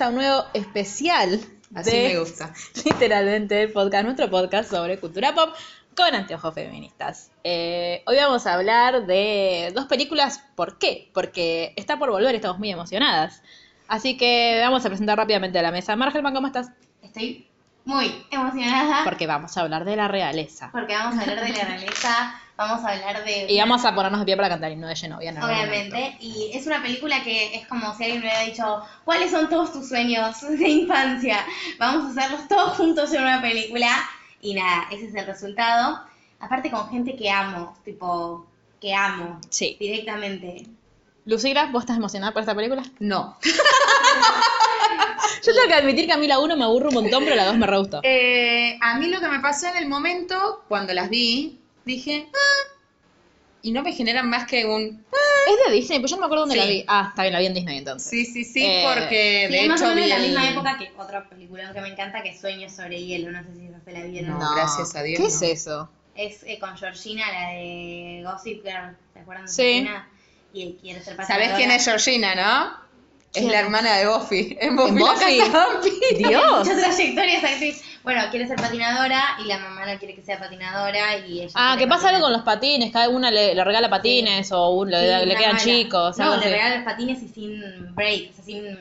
Bienvenidos a un nuevo especial. Así de, me gusta. Literalmente el podcast, nuestro podcast sobre cultura pop con anteojos feministas. Eh, hoy vamos a hablar de dos películas. ¿Por qué? Porque está por volver, estamos muy emocionadas. Así que vamos a presentar rápidamente a la mesa. Margelman, ¿cómo estás? Estoy muy emocionada Porque vamos a hablar de la realeza. porque vamos a hablar de la realeza, vamos a hablar de... Y vamos a ponernos de pie para cantar y no de Genovia. en algún Obviamente, y es una película que es como si alguien me hubiera dicho, ¿cuáles son todos tus sueños de infancia? Vamos a hacerlos todos juntos en una película. Y nada, ese es el resultado. Aparte con gente que amo, tipo, que amo Sí. directamente. Lucila, ¿vos estás emocionada por esta película? No. Yo tengo que admitir que a mí la 1 me aburre un montón, pero la 2 me re gustó. Eh, a mí lo que me pasó en el momento, cuando las vi, dije, ah, y no me generan más que un... Es de Disney, pues yo no me acuerdo dónde Sí. la vi. Ah, está bien, la vi en Disney entonces. Sí, sí, sí, Eh, porque Sí, de es más o hecho menos vi la el- misma época que otra película que me encanta, que es Sueños sobre hielo. No sé si esa se la vieron. No. gracias a Dios, ¿Qué no. es eso? Es eh, con Georgina, la de Gossip Girl. ¿Te acuerdan de Sí. Georgina? Y quiere ser ¿Sabés quién es Georgina, no? Es la hermana de Buffy. En Buffy, ¿En la Buffy? Dios. Mucha trayectoria esa actriz. Bueno, quiere ser patinadora y la mamá no quiere que sea patinadora y ella Ah, que pasa algo con los patines, cada una le, le regala patines o un- le, Sí, le quedan mala. chicos. No, algo le así. regala los patines y sin break, o sea, sin...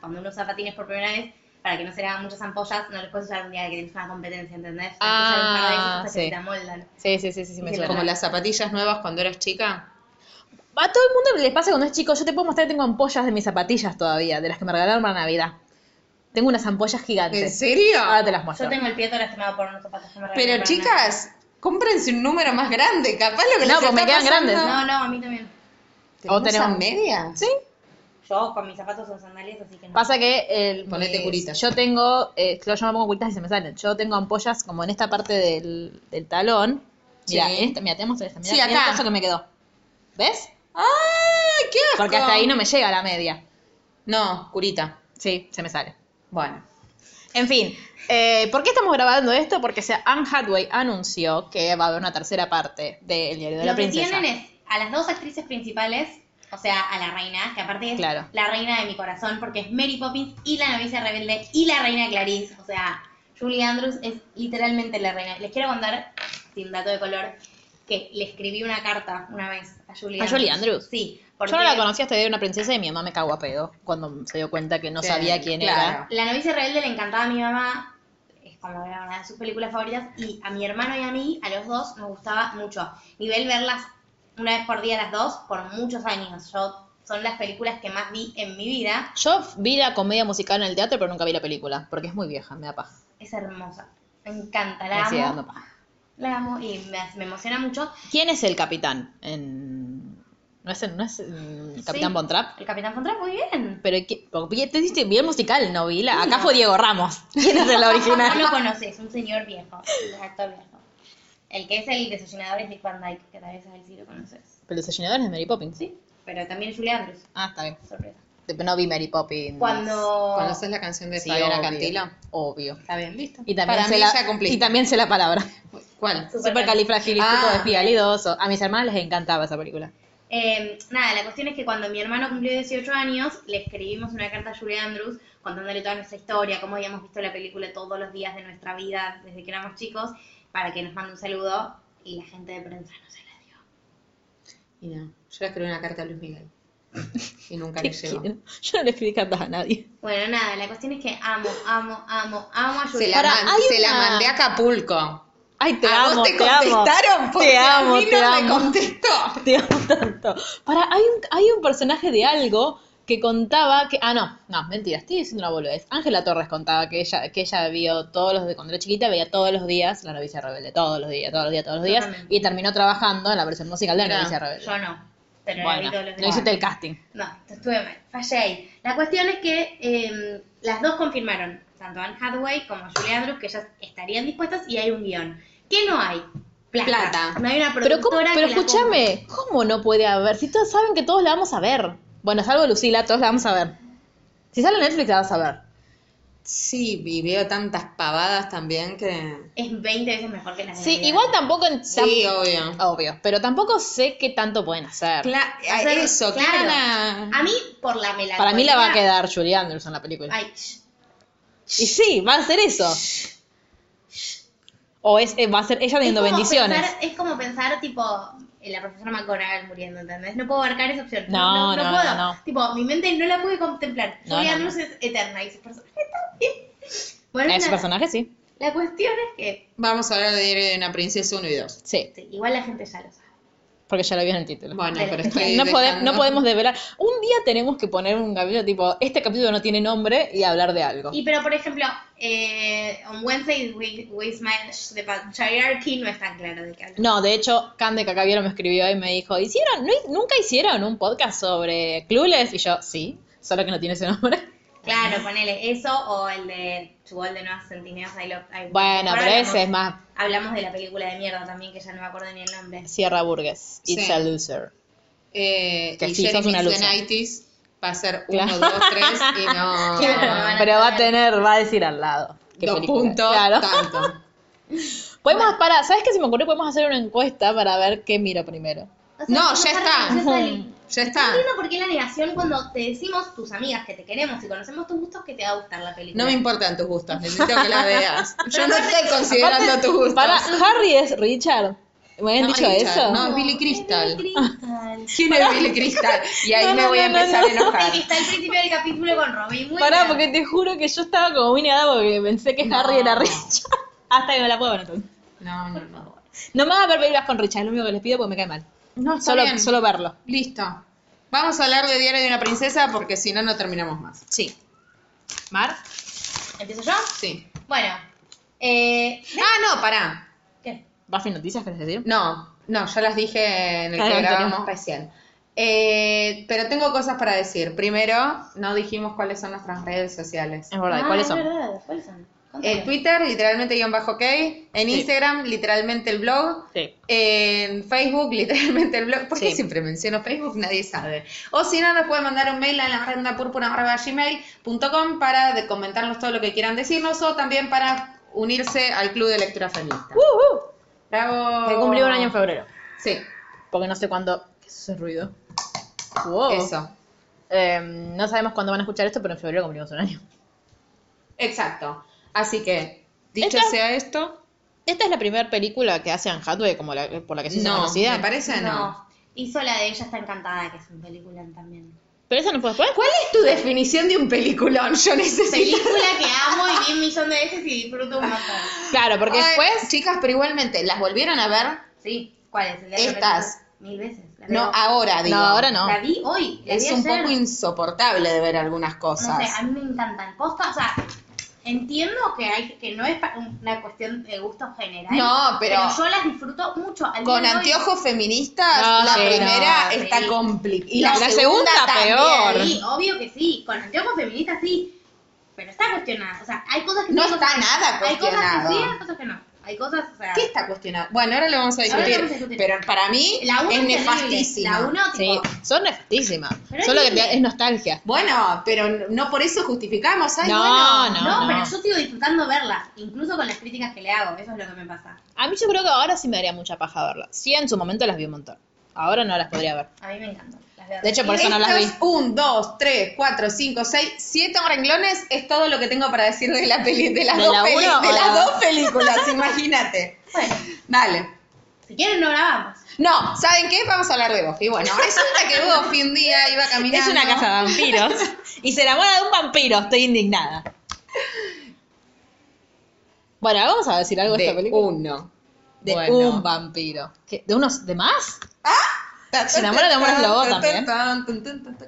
Cuando uno usa patines por primera vez, para que no se le hagan muchas ampollas, no les puedes usar un día que tienes una competencia, ¿entendés? Que Ah, que sí. te amoldan. Sí, sí, sí, sí, sí, me Sí, suena. Como las zapatillas nuevas cuando eras chica. A todo el mundo les pasa cuando es chico. Yo te puedo mostrar que tengo ampollas de mis zapatillas todavía, de las que me regalaron para Navidad. Tengo unas ampollas gigantes. ¿En serio? Ahora te las muestro. Yo tengo el pie todo lastimado por unos zapatos que me regalaron Pero para chicas, cómprense un número más grande. Capaz lo que No, les pues me está quedan pasando- grandes. No, no, a mí también. O ¿Tenemos tenemos- a medias? Sí. Yo con mis zapatos son sandalias, así que no. Pasa que el, Ponete mis- curita. yo tengo, eh, claro, yo me pongo curitas y se me salen. Yo tengo ampollas como en esta parte del, del talón. Mira, Sí. esta, mira, te muestro esta. Mira, Sí, mira acá. el que me quedó. ¿Ves? ¡Ay, qué asco! Porque hasta ahí no me llega la media. No, curita. Sí, se me sale. Bueno. En fin, eh, ¿por qué estamos grabando esto? Porque Anne Hathaway anunció que va a haber una tercera parte del diario de la Lo que princesa. tienen es a las dos actrices principales, o sea, a la reina, que aparte es Claro. la reina de mi corazón, porque es Mary Poppins y la novicia rebelde y la reina Clarice. O sea, Julie Andrews es literalmente la reina. Les quiero contar, sin dato de color, que le escribí una carta una vez a Julie ¿A Andrews. Julie Andrews? Sí. Yo no la conocía hasta de una princesa y mi mamá me cagó a pedo cuando se dio cuenta que no Sí, sabía quién claro. era. La novicia rebelde le encantaba a mi mamá, es como era una de sus películas favoritas, y a mi hermano y a mí, a los dos, nos gustaba mucho. Nivel verlas una vez por día las dos por muchos años. Yo son las películas que más vi en mi vida. Yo vi la comedia musical en el teatro, pero nunca vi la película, porque es muy vieja, me da paja. Es hermosa. Me encanta, Me la sigue amo. dando paja. La amo y me, me emociona mucho. ¿Quién es el capitán? En... ¿No es, el- no es el Capitán Sí, Trapp? El Capitán Fontra, muy bien. Pero ¿qué- te diste bien musical, no vi la- Acá No. fue Diego Ramos. ¿Quién es el No lo original? conoces, un señor viejo, un actor viejo. El que es el desayunador es Dick Van Dyke, que tal vez a él sí lo conoces. Pero el desayunador es Mary Poppins. Sí, pero también Julie Andrews, Ah, está bien. sorpresa. No vi Mary Poppins. Cuando... ¿Conoces la canción de Sí, Fabiana obvio. Cantilo? Obvio. Está bien, listo. Y también, Para sé mí la, ya cumpliste. y también sé la palabra. ¿Cuál? Supercalifragilístico Ah. A mis hermanas les encantaba esa película. Eh, nada, la cuestión es que cuando mi hermano cumplió 18 años, le escribimos una carta a Julie Andrews contándole toda nuestra historia, cómo habíamos visto la película todos los días de nuestra vida desde que éramos chicos, para que nos mande un saludo y la gente de prensa no se la dio. Y no, yo le escribí una carta a Luis Miguel. Y nunca le llegó. Yo no le escribí cartas a nadie. Bueno, nada, la cuestión es que amo, amo, amo, amo a Se la, Para, man- hay se la mandé a Acapulco. Ay, te ¿A amo, vos te te amo. contestaron? Porque Te amo, a mí te no me amo. contestó. Te amo tanto. Para, hay un, hay un personaje de algo que contaba que. Ah, no, no, mentira, estoy diciendo una boludez. Ángela Torres contaba que ella, que ella vio todos los de cuando era chiquita, veía todos los días La novicia rebelde, todos los días, todos los días, todos los días, y terminó trabajando en la versión musical de La novicia rebelde. Yo no, pero vi todos los no hiciste el casting. No, estuve mal, fallé ahí. La cuestión es que eh, las dos confirmaron, tanto Anne Hathaway como Julia Andrews, que ellas estarían dispuestas y hay un guion. ¿Qué no hay? Plata. Plata. No hay una Pero, ¿cómo, productora pero que la escúchame, ¿cómo no puede haber? Si todos saben que todos la vamos a ver. Bueno, salvo Lucila, todos la vamos a ver. Si sale en Netflix, la vas a ver. Sí, y veo tantas pavadas también que... Es 20 veces mejor que las de Sí, Navidad. igual tampoco. en- Sí, obvio. Obvio, pero tampoco sé qué tanto pueden hacer. Cla- Hacer- eso, ¿qué claro. a- A mí, por la melancolía... Para mí la va a quedar Julie Anderson la película. Ay, shh. Y sí, va a ser eso. O es, eh, va a ser ella teniendo es como bendiciones. Pensar, es como pensar, tipo, la profesora McGonagall muriendo, ¿entendés? No puedo abarcar esa opción. No, no, puedo. no, no. Tipo, mi mente no la puede contemplar. No, Julia no, Andrews es eterna y su personaje también. Bueno, Ese personaje sí. la cuestión es que, Vamos a hablar de una princesa 1 y 2. Sí, sí, igual la gente ya lo sabe. Porque ya lo vi en el título. Bueno, pero estoy no, pode- dejando- no podemos develar. Un día tenemos que poner un capítulo tipo, este capítulo no tiene nombre y hablar de algo. Y pero, por ejemplo, eh, on Wednesday we, we smash the patriarchy no es tan claro de qué. No, de hecho, Cande Cacaviero me escribió y me dijo, ¿hicieron, no, nunca hicieron un podcast sobre Clueless? Y yo, sí, solo que no tiene ese nombre. Claro, ponele eso o el de All the Nuevas Centinelas I Love I- Bueno, pero hablamos- ese es más Hablamos de la película de mierda también, que ya no me acuerdo ni el nombre. Sierra Burgess. It's Sí. a loser. Eh, Que y sí, sos una loser. Va a ser Claro. 1, 2, 3 y no... Claro, pero va a tener, va a decir al lado. qué Dos película. puntos, Claro. tanto. Podemos, para, ¿sabes qué se me ocurrió? Podemos hacer una encuesta para ver qué miro primero. O sea, No, ya está. ya está No entiendo por qué la negación cuando te decimos tus amigas que te queremos y conocemos tus gustos que te va a gustar la película. No me importan tus gustos, necesito que la veas. Yo no estoy considerando Aparte, tus gustos. Para, Harry es Richard. ¿Me habían No, dicho Richard, eso? no. Billy Crystal. Billy Crystal. ¿Quién es Billy Crystal? Y ahí No, me no, voy a no, no, empezar no. a enojar. Que está al principio del capítulo con Robin Williams. Pará, porque te juro que yo estaba como muy negada porque pensé que No. Harry era Richard. Hasta que me la puedo ver entonces. No, no, no. No me a ver películas con Richard, es lo único que les pido porque me cae mal. No, está Solo, bien. solo verlo. Listo. Vamos a hablar de Diario de una princesa porque si no, no terminamos más. Sí. ¿Mar? ¿Empiezo yo? Sí. Bueno. Eh, Ah, no, pará. ¿Qué? ¿Buffy Noticias querés decir? No, no, ya las dije en el Ah, que no, grabamos tenemos. recién. Eh, pero tengo cosas para decir. Primero, no dijimos cuáles son nuestras redes sociales. Es verdad, Ah, ¿cuáles es son? verdad, ¿Cuáles son? En Twitter, literalmente guion bajo ok. En Sí. Instagram, literalmente el blog. Sí. En Facebook, literalmente el blog. ¿Por qué Sí. siempre menciono Facebook? Nadie sabe. O si no, nos pueden mandar un mail a la gmail.com para comentarnos todo lo que quieran decirnos o también para unirse al Club de Lectura Feminista. Bravo. Que cumplí un año en febrero. Sí, Porque no sé cuándo. ¿Qué es ese ruido? Wow. eso. Eh, no sabemos cuándo van a escuchar esto, pero en febrero cumplimos un año. Exacto. Así que, dicho Esta- sea esto, ¿Esta es la primera película que hace Anne Hathaway como la, por la que se hizo no, conocida? me parece no. No. Hizo la de Ella está encantada, que es un película también. ¿Pero esa no fue después? ¿Cuál es tu definición de un peliculón? Yo necesito... Película que amo y vi un millón de veces y disfruto un montón. Claro, porque Ay, después... Chicas, pero igualmente, ¿las volvieron a ver? Sí, ¿cuál es? El de Estas. Mil veces. La No, veo. ahora, digo. No, ahora no. La vi hoy. La Es vi un ayer. poco insoportable de ver algunas cosas. No sé, a mí me encantan. Posta, o sea, entiendo que hay que no es una cuestión de gusto general. No, pero- yo las disfruto mucho. Al Con de anteojos feministas, No, la sí, primera no, está sí. complicada. Y la, la segunda, segunda peor. Sí, obvio que sí. Con anteojos feministas sí. Pero está cuestionada. O sea, hay cosas que No sí, está cosas- nada Hay cosas cuestionado. que sí, hay cosas que no. Hay cosas, o sea. ¿Qué está cuestionado? Bueno, ahora lo vamos a discutir. vamos a discutir. Pero para mí La uno es nefastísima. La uno, Sí, tipo, son nefastísimas. Solo que es nostalgia. Bueno, pero no por eso justificamos. Ay, No, bueno. no. No, pero yo sigo disfrutando verlas, incluso con las críticas que le hago, eso es lo que me pasa. A mí yo creo que ahora sí me daría mucha paja verlas. Sí, en su momento las vi un montón. Ahora no las podría ver. A mí me encantan. De hecho, por eso no las vi. Estos un, dos, tres, cuatro, cinco, seis, siete renglones es todo lo que tengo para decir de la peli, de las, ¿De dos, la peli- uno de las la- dos películas, imagínate. Bueno, Dale. si quieren no grabamos. No, ¿saben qué? Vamos a hablar de Buffy. Bueno, resulta que Buffy un día iba caminando. Es una casa de vampiros. y se enamora de un vampiro. Estoy indignada. Bueno, vamos a decir algo de, de esta película. uno. De Bueno. un vampiro. ¿Qué? ¿De unos de más? Se enamora de hombres lobo también.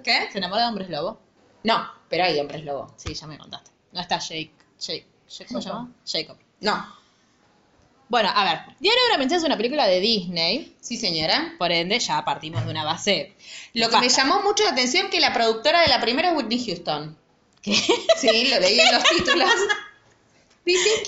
¿Qué? ¿Se enamora de hombres lobo? No, pero hay hombres lobo. Sí, ya me contaste. No está Jake. Jake. Jake- ¿Cómo se llama? Jacob. No. Bueno, a ver. Diario de una princesa es una película de Disney. Sí, señora. Por ende, ya partimos de una base. Lo que me llamó mucho la atención que la productora de la primera es Whitney Houston. ¿Qué? Sí, lo leí en los títulos.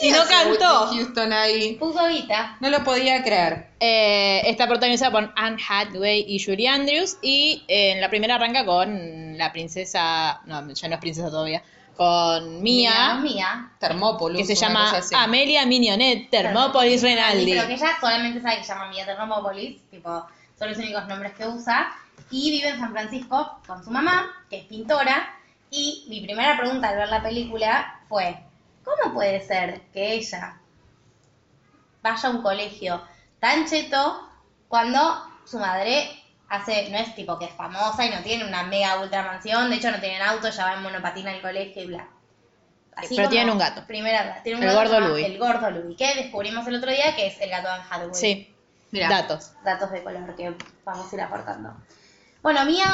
Y no cantó. Whitney Houston ahí. Puso guita. No lo podía creer. Eh, está protagonizada por Anne Hathaway y Julie Andrews. Y eh, en la primera arranca con la princesa. No, ya no es princesa todavía. Con Mia, Mía. Termópolis. que se llama. Amelia Mignonette Thermopolis Renaldi. Pero que ella solamente sabe que se llama Mía Termópolis, tipo, son los únicos nombres que usa. Y vive en San Francisco con su mamá, que es pintora. Y mi primera pregunta al ver la película fue, ¿cómo puede ser que ella vaya a un colegio tan cheto cuando su madre hace, no es tipo que es famosa y no tiene una mega ultra mansión, de hecho no tienen auto, ya va en monopatina al colegio y bla. Pero tienen un gato. Primera, tiene un El gato gordo Louis. El gordo Louis, que descubrimos el otro día que es el gato de Hathaway. Sí, Mira. datos. Datos de color que vamos a ir aportando. Bueno, Mía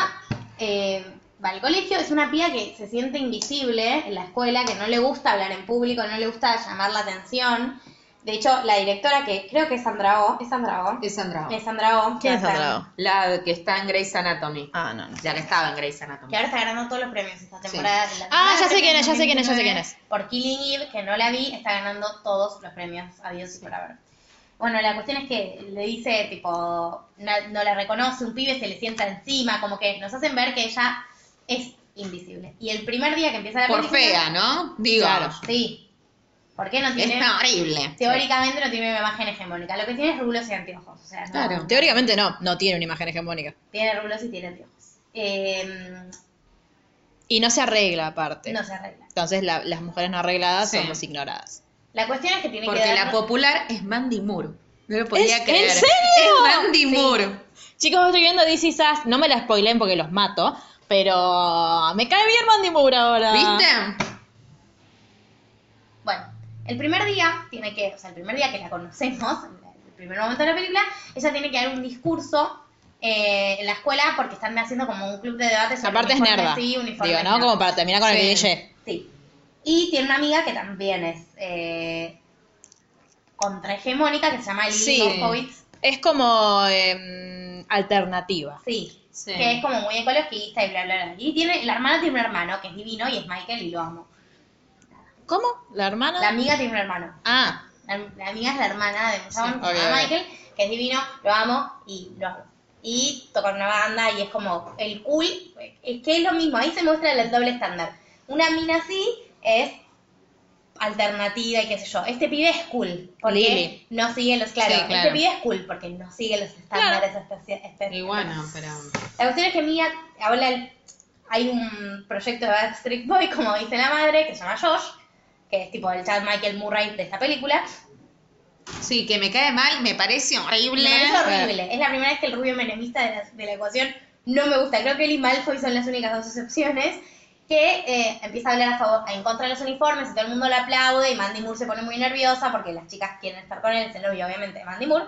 eh, va al colegio, es una pía que se siente invisible en la escuela, que no le gusta hablar en público, no le gusta llamar la atención. De hecho, la directora, que creo que es Sandra Oh, ¿es Sandra Oh? Es Sandra Oh. Es Sandra Oh. ¿Quién es Sandra Oh? La que está en Grey's Anatomy. Ah, no, no. La que estaba en Grey's Anatomy. Que ahora está ganando todos los premios esta temporada. La Ah, temporada ya sé quién es, ya sé quién es, ya sé 2019, quién es. Por Killing Eve, que no la vi, está ganando todos los premios habidos y por haber. Bueno, la cuestión es que le dice, tipo, no, no la reconoce, un pibe se le sienta encima, como que nos hacen ver que ella es invisible. Y el primer día que empieza la Por película... fea, ¿no? Digo. Claro. Sí. ¿Por qué no tiene...? Es horrible. Teóricamente no tiene una imagen hegemónica. Lo que tiene es rulos y anteojos. O sea, no, Claro. Teóricamente no, no tiene una imagen hegemónica. Tiene rulos y tiene anteojos. Eh, Y no se arregla aparte. no se arregla. Entonces la- las mujeres no arregladas Sí. somos ignoradas. La cuestión es que tiene Porque que dar... la popular es Mandy Moore. No lo podía ¿Es- creer. en serio? Es Mandy Sí. Moore. Chicos, estoy viendo DC Sass, no me la spoileen porque los mato, pero me cae bien Mandy Moore ahora. ¿Viste? Bueno, el primer día tiene que, o sea, el primer día que la conocemos, el primer momento de la película, ella tiene que dar un discurso eh, en la escuela porque están haciendo como un club de debate sobre Aparte es nerda. y uniformes Digo, ¿no? Como para terminar con el Sí. cliché. Sí. Y tiene una amiga que también es eh, contrahegemónica que se llama Lily Sí. Es como em, alternativa. Sí. Sí. Que es como muy ecologista y bla, bla, bla. Y tiene, la hermana tiene un hermano que es divino y es Michael y lo amo. ¿Cómo? ¿La hermana? La amiga tiene un hermano. Ah, La, la amiga es la hermana de Sí. Michael, que es divino, lo amo y lo amo. Y toca una banda y es como el cool, es que es lo mismo, ahí se muestra el doble estándar. Una mina así es alternativa y qué sé yo. Este pibe es cool, porque Lily. no sigue los, claro, Sí, claro. este pibe es cool porque no sigue los estándares especia- espe- Y bueno, pero. la cuestión es que Mia habla, el- hay un proyecto de Backstreet Boy, como dice la madre, que se llama Josh, que es tipo el Chad Michael Murray de esta película. Sí, que me cae mal, me parece horrible. Me parece horrible. Es la primera vez que el rubio menemista de la, de la ecuación no me gusta. Creo que él y Malfoy son las únicas dos excepciones. Que eh, empieza a hablar a favor, en contra de los uniformes y todo el mundo le aplaude y Mandy Moore se pone muy nerviosa porque las chicas quieren estar con él, es el novio obviamente de Mandy Moore,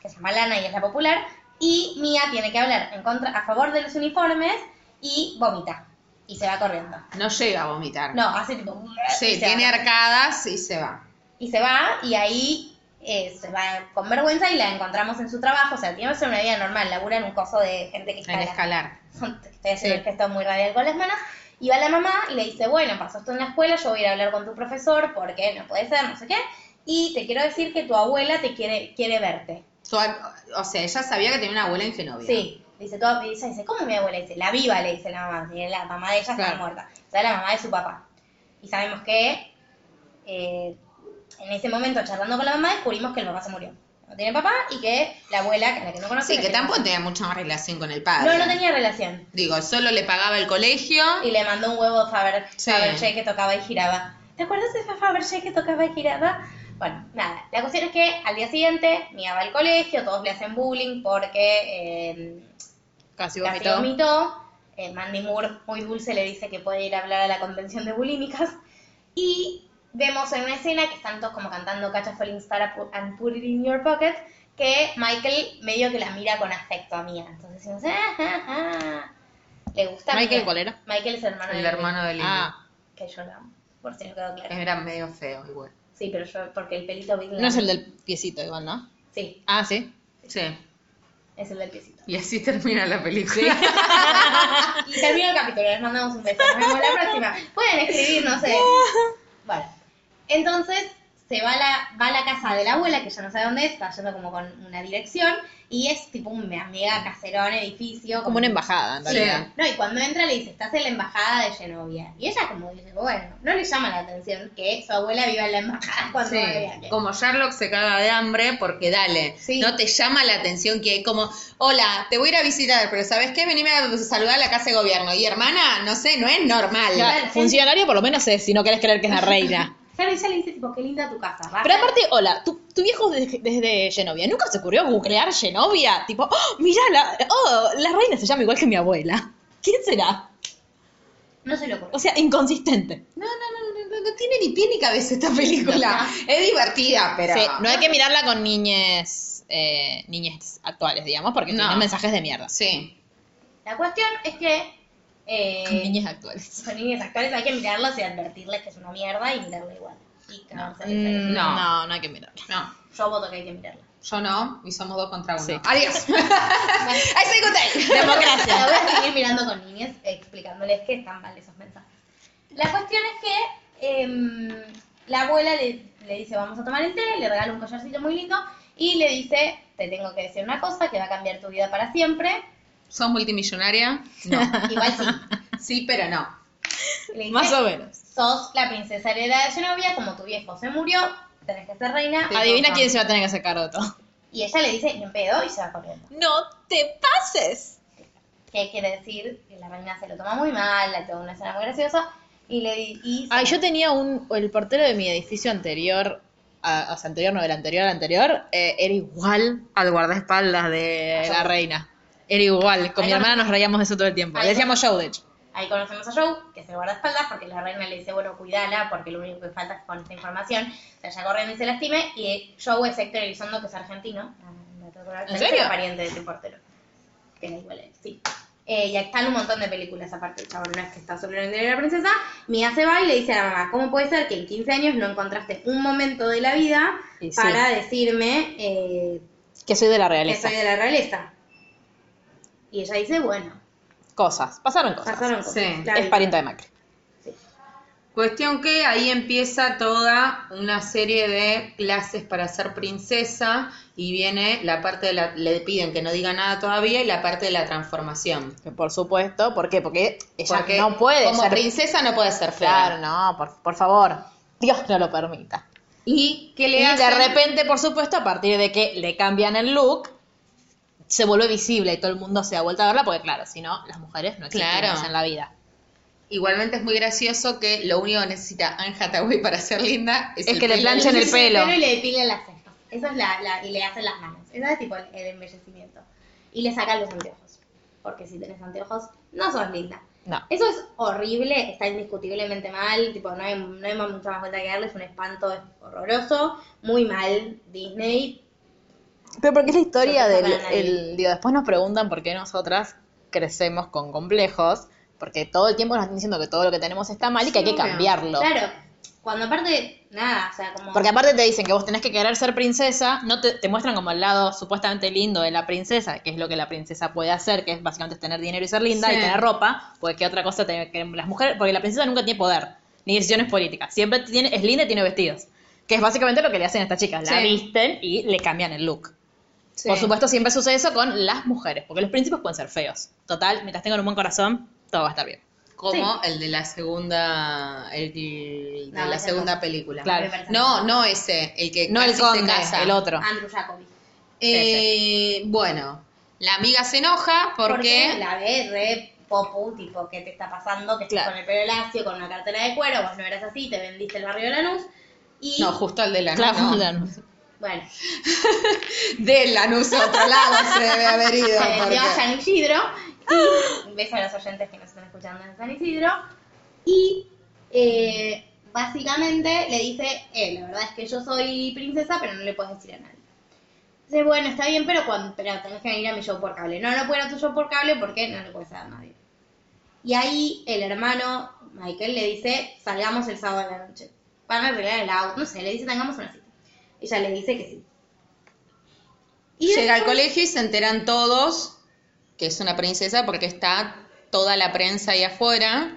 que se llama Lana y es la popular. Y Mia tiene que hablar en contra, a favor de los uniformes y vomita. Y se va corriendo. No llega a vomitar. No, hace tipo... Sí, tiene va. arcadas y se va. Y se va y ahí eh, se va con vergüenza y la encontramos en su trabajo. O sea, tiene que ser una vida normal, labura en un coso de gente que En escala. escalar. Estoy haciendo Sí. el gesto muy radial con las manos. Y va la mamá y le dice, bueno, pasó esto en la escuela, yo voy a ir a hablar con tu profesor porque no puede ser, no sé qué. Y te quiero decir que tu abuela te quiere, quiere verte. O sea, ella sabía que tenía una abuela en Genovia. Sí. Dice, tu, dice, dice, ¿cómo mi abuela? Dice, la viva, le dice la mamá. Y la mamá de ella está muerta. O sea, la mamá de su papá. Y sabemos que eh, en ese momento, charlando con la mamá, descubrimos que el papá se murió. No tiene papá y que la abuela, que la que no conoce... Sí, que tampoco tenía mucha relación con el padre. No, no tenía relación. Digo, solo le pagaba el colegio. Y le mandó un huevo Faber, Sí. Fabergé que tocaba y giraba. ¿Te acuerdas de ese Fabergé que tocaba y giraba? Bueno, nada. La cuestión es que al día siguiente Mia va al colegio, todos le hacen bullying porque eh, Casi vomitó. Eh, Mandy Moore, muy dulce, le dice que puede ir a hablar a la convención de bulímicas. Y vemos en una escena que están todos como cantando Catch a Falling Star and Put It in Your Pocket, que Michael medio que la mira con afecto a Mia. Entonces decimos, ah, ah, ah. Le gusta ¿Michael cuál era? Michael es el hermano El de hermano de Lily. Ah, Que yo lo amo, por si no quedó claro. Era medio feo igual. Sí, pero yo, porque el pelito Big no es el del piecito igual, ¿no? Sí, Ah, sí. Sí. es el del piecito. Y así termina la película. Y termina el capítulo, les mandamos un beso. Nos vemos la próxima. Pueden escribir, no sé. Entonces se va a, la, va a la casa de la abuela, que ya no sabe dónde es, está yendo como con una dirección, y es tipo un me- mega caserón edificio. Como una embajada, en Sí. No, y cuando entra le dice, estás en la embajada de Genovia. Y ella como dice, bueno, no le llama la atención que su abuela viva en la embajada cuando Sí, viaje. como Sherlock se caga de hambre porque dale, Sí. no te llama la atención que como, hola, te voy a ir a visitar, pero ¿sabes qué? Venime a saludar a la casa de gobierno. Y hermana, no sé, no es normal. Claro, funcionario por lo menos es, si no querés creer que es la reina. Claro, ella le dice, tipo, qué linda tu casa. baja. Pero aparte, hola, tu, tu viejo desde, desde Genovia, ¿nunca se ocurrió googlear Genovia? Tipo, oh, mirá, la, oh, la reina se llama igual que mi abuela. ¿Quién será? No se lo ocurre. O sea, inconsistente. No, no, no, no, no tiene ni pie ni cabeza esta película. Es divertida, pero... Sí, no hay que mirarla con niñes, eh, niñes actuales, digamos, porque No. tienen mensajes de mierda. Sí. La cuestión es que... Eh, Con niñes actuales. Son niños actores, hay que mirarlos y advertirles que es una mierda y mirarla igual. Y. Mm, No. no, no hay que mirarla. No, Yo voto que hay que mirarla. yo no, y somos dos contra uno. Sí. Adiós. Good day. Democracia. la voy a seguir mirando con niñas, explicándoles que están mal esos mensajes. La cuestión es que em, la abuela le, le dice vamos a tomar el té, le regala un collarcito muy lindo y le dice te tengo que decir una cosa que va a cambiar tu vida para siempre. ¿Sos multimillonaria? No. Igual sí. Sí, pero no. Le dice, Más o menos. sos la princesa heredera de Genovia, como tu viejo se murió, tenés que ser reina. Adivina quién se va a tener que hacer cargo de todo. Y ella le dice, ni en pedo, y se va corriendo. No te pases. ¿Qué quiere decir? Que la reina se lo toma muy mal, la tuvo una escena muy graciosa, y le y Ay, yo tenía un. El portero de mi edificio anterior. a- o sea, anterior, no, el anterior, al anterior. eh, era igual al guardaespaldas de la reina. Era igual. Con Ahí mi hermana nos reíamos de eso todo el tiempo. Ahí Le decíamos show, de hecho. Ahí conocemos a Joe, que es el guardaespaldas, porque la reina le dice, bueno, cuidala, porque lo único que falta es con esta información, se vaya corriendo y se lastime, y Joe es Héctor Elizondo, que es argentino, Ah, me tengo que acordar, ¿En serio? es pariente de tu portero, que era igual a él, sí. Eh, y está en un montón de películas aparte el chabón, no es que está solo en el diario de la princesa. Mia se va y le dice a la mamá, ¿cómo puede ser que en 15 años no encontraste un momento de la vida Y sí. para decirme eh, Que soy de la que realeza. soy de la realeza? Y ella dice, bueno, Cosas. Pasaron cosas. pasaron cosas. Sí. Es pariente de Macri. Cuestión que ahí empieza toda una serie de clases para ser princesa y viene la parte de la, le piden que no diga nada todavía y la parte de la transformación. Que por supuesto. ¿Por qué? Porque ella Porque no puede como ser. princesa no puede ser fea. Claro, no, por, por favor. Dios no lo permita. Y que le Y de repente, por supuesto, a partir de que le cambian el look, se vuelve visible y todo el mundo se da vuelta a verla, porque claro, si no, las mujeres no existen Claro. en la vida. Igualmente es muy gracioso que lo único que necesita Anne Hathaway para ser linda es, que le planchen el pelo. y le depilan las cejas. Eso es la, la- y le hacen las manos. Eso es tipo el, el embellecimiento. Y le sacan los anteojos. Porque si tenés anteojos, no sos linda. No. Eso es horrible, está indiscutiblemente mal, tipo, no hay, no hay mucha más vuelta que darle, es un espanto, es horroroso, muy mal, Disney. Pero porque es la historia del... el- digo, después nos preguntan por qué nosotras crecemos con complejos, porque todo el tiempo nos están diciendo que todo lo que tenemos está mal y que hay que cambiarlo. Claro, cuando aparte, nada, o sea, como... Porque aparte te dicen que vos tenés que querer ser princesa, no te, te muestran como el lado supuestamente lindo de la princesa, que es lo que la princesa puede hacer, que es básicamente tener dinero y ser linda Sí. y tener ropa, porque qué otra cosa te- que las mujeres, porque la princesa nunca tiene poder, ni decisiones políticas, siempre tiene, es linda y tiene vestidos, que es básicamente lo que le hacen a esta chica, la Sí. visten y le cambian el look. Sí. Por supuesto siempre sucede eso con las mujeres, porque los príncipes pueden ser feos. Total, mientras tengan un buen corazón, todo va a estar bien. Como el de la segunda, el de No, la segunda no. película. Claro. No, no ese, el que No el casi conde, se casa. el otro. Andrew Jacobi. Eh, bueno, la amiga se enoja porque, la ve re popu, tipo, ¿qué te está pasando? Que estás Claro. con el pelo lacio, con una cartera de cuero, vos no eras así, te vendiste el barrio de Lanús. Y, No, justo al de Lanús. Claro, no. claro. Bueno, De Lanús a otro lado se debe haber ido. se vendió a porque- San Isidro. Y un beso a los oyentes que nos están escuchando en San Isidro. Y eh, básicamente le dice, eh, la verdad es que yo soy princesa, pero no le puedes decir a nadie. Dice, bueno, está bien, pero, cuando, pero tenés que venir a mi show por cable. No, no puedo ir a tu show por cable porque no le puedes dar a nadie. Y ahí el hermano Michael le dice, salgamos el sábado de la noche. Van a arreglar el auto, no sé, le dice, tengamos una cita. Ella le dice que sí. Y Llega al colegio y se enteran todos que es una princesa porque está toda la prensa ahí afuera.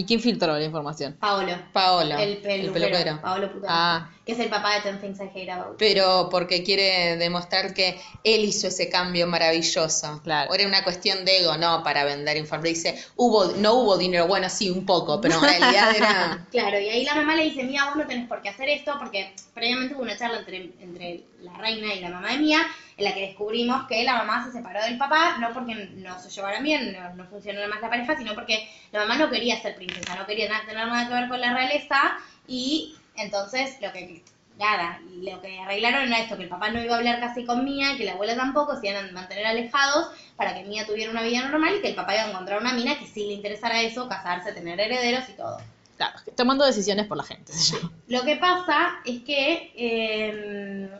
¿Y quién filtró la información? Paolo. Paolo, El peluquero. peluquero. Paolo Putano. Ah. Que es el papá de Ten Things I Hate About. Pero porque quiere demostrar que él hizo ese cambio maravilloso. Claro. O era una cuestión de ego, no para vender información. Dice, hubo, no hubo dinero, bueno, sí, un poco, pero en realidad era... Claro, y ahí la mamá le dice, Mía, vos no tenés por qué hacer esto, porque previamente hubo una charla entre, entre la reina y la mamá de Mía, en la que descubrimos que la mamá se separó del papá, no porque no se llevaran bien, no, no funcionó más la pareja, sino porque la mamá no quería ser princesa, no quería tener nada que ver con la realeza, y entonces lo que, nada, lo que arreglaron era esto, que el papá no iba a hablar casi con Mía, que la abuela tampoco, se iban a mantener alejados, para que Mía tuviera una vida normal, y que el papá iba a encontrar una mina que sí le interesara eso, casarse, tener herederos y todo. Claro, tomando decisiones por la gente. se llama. Lo que pasa es que eh,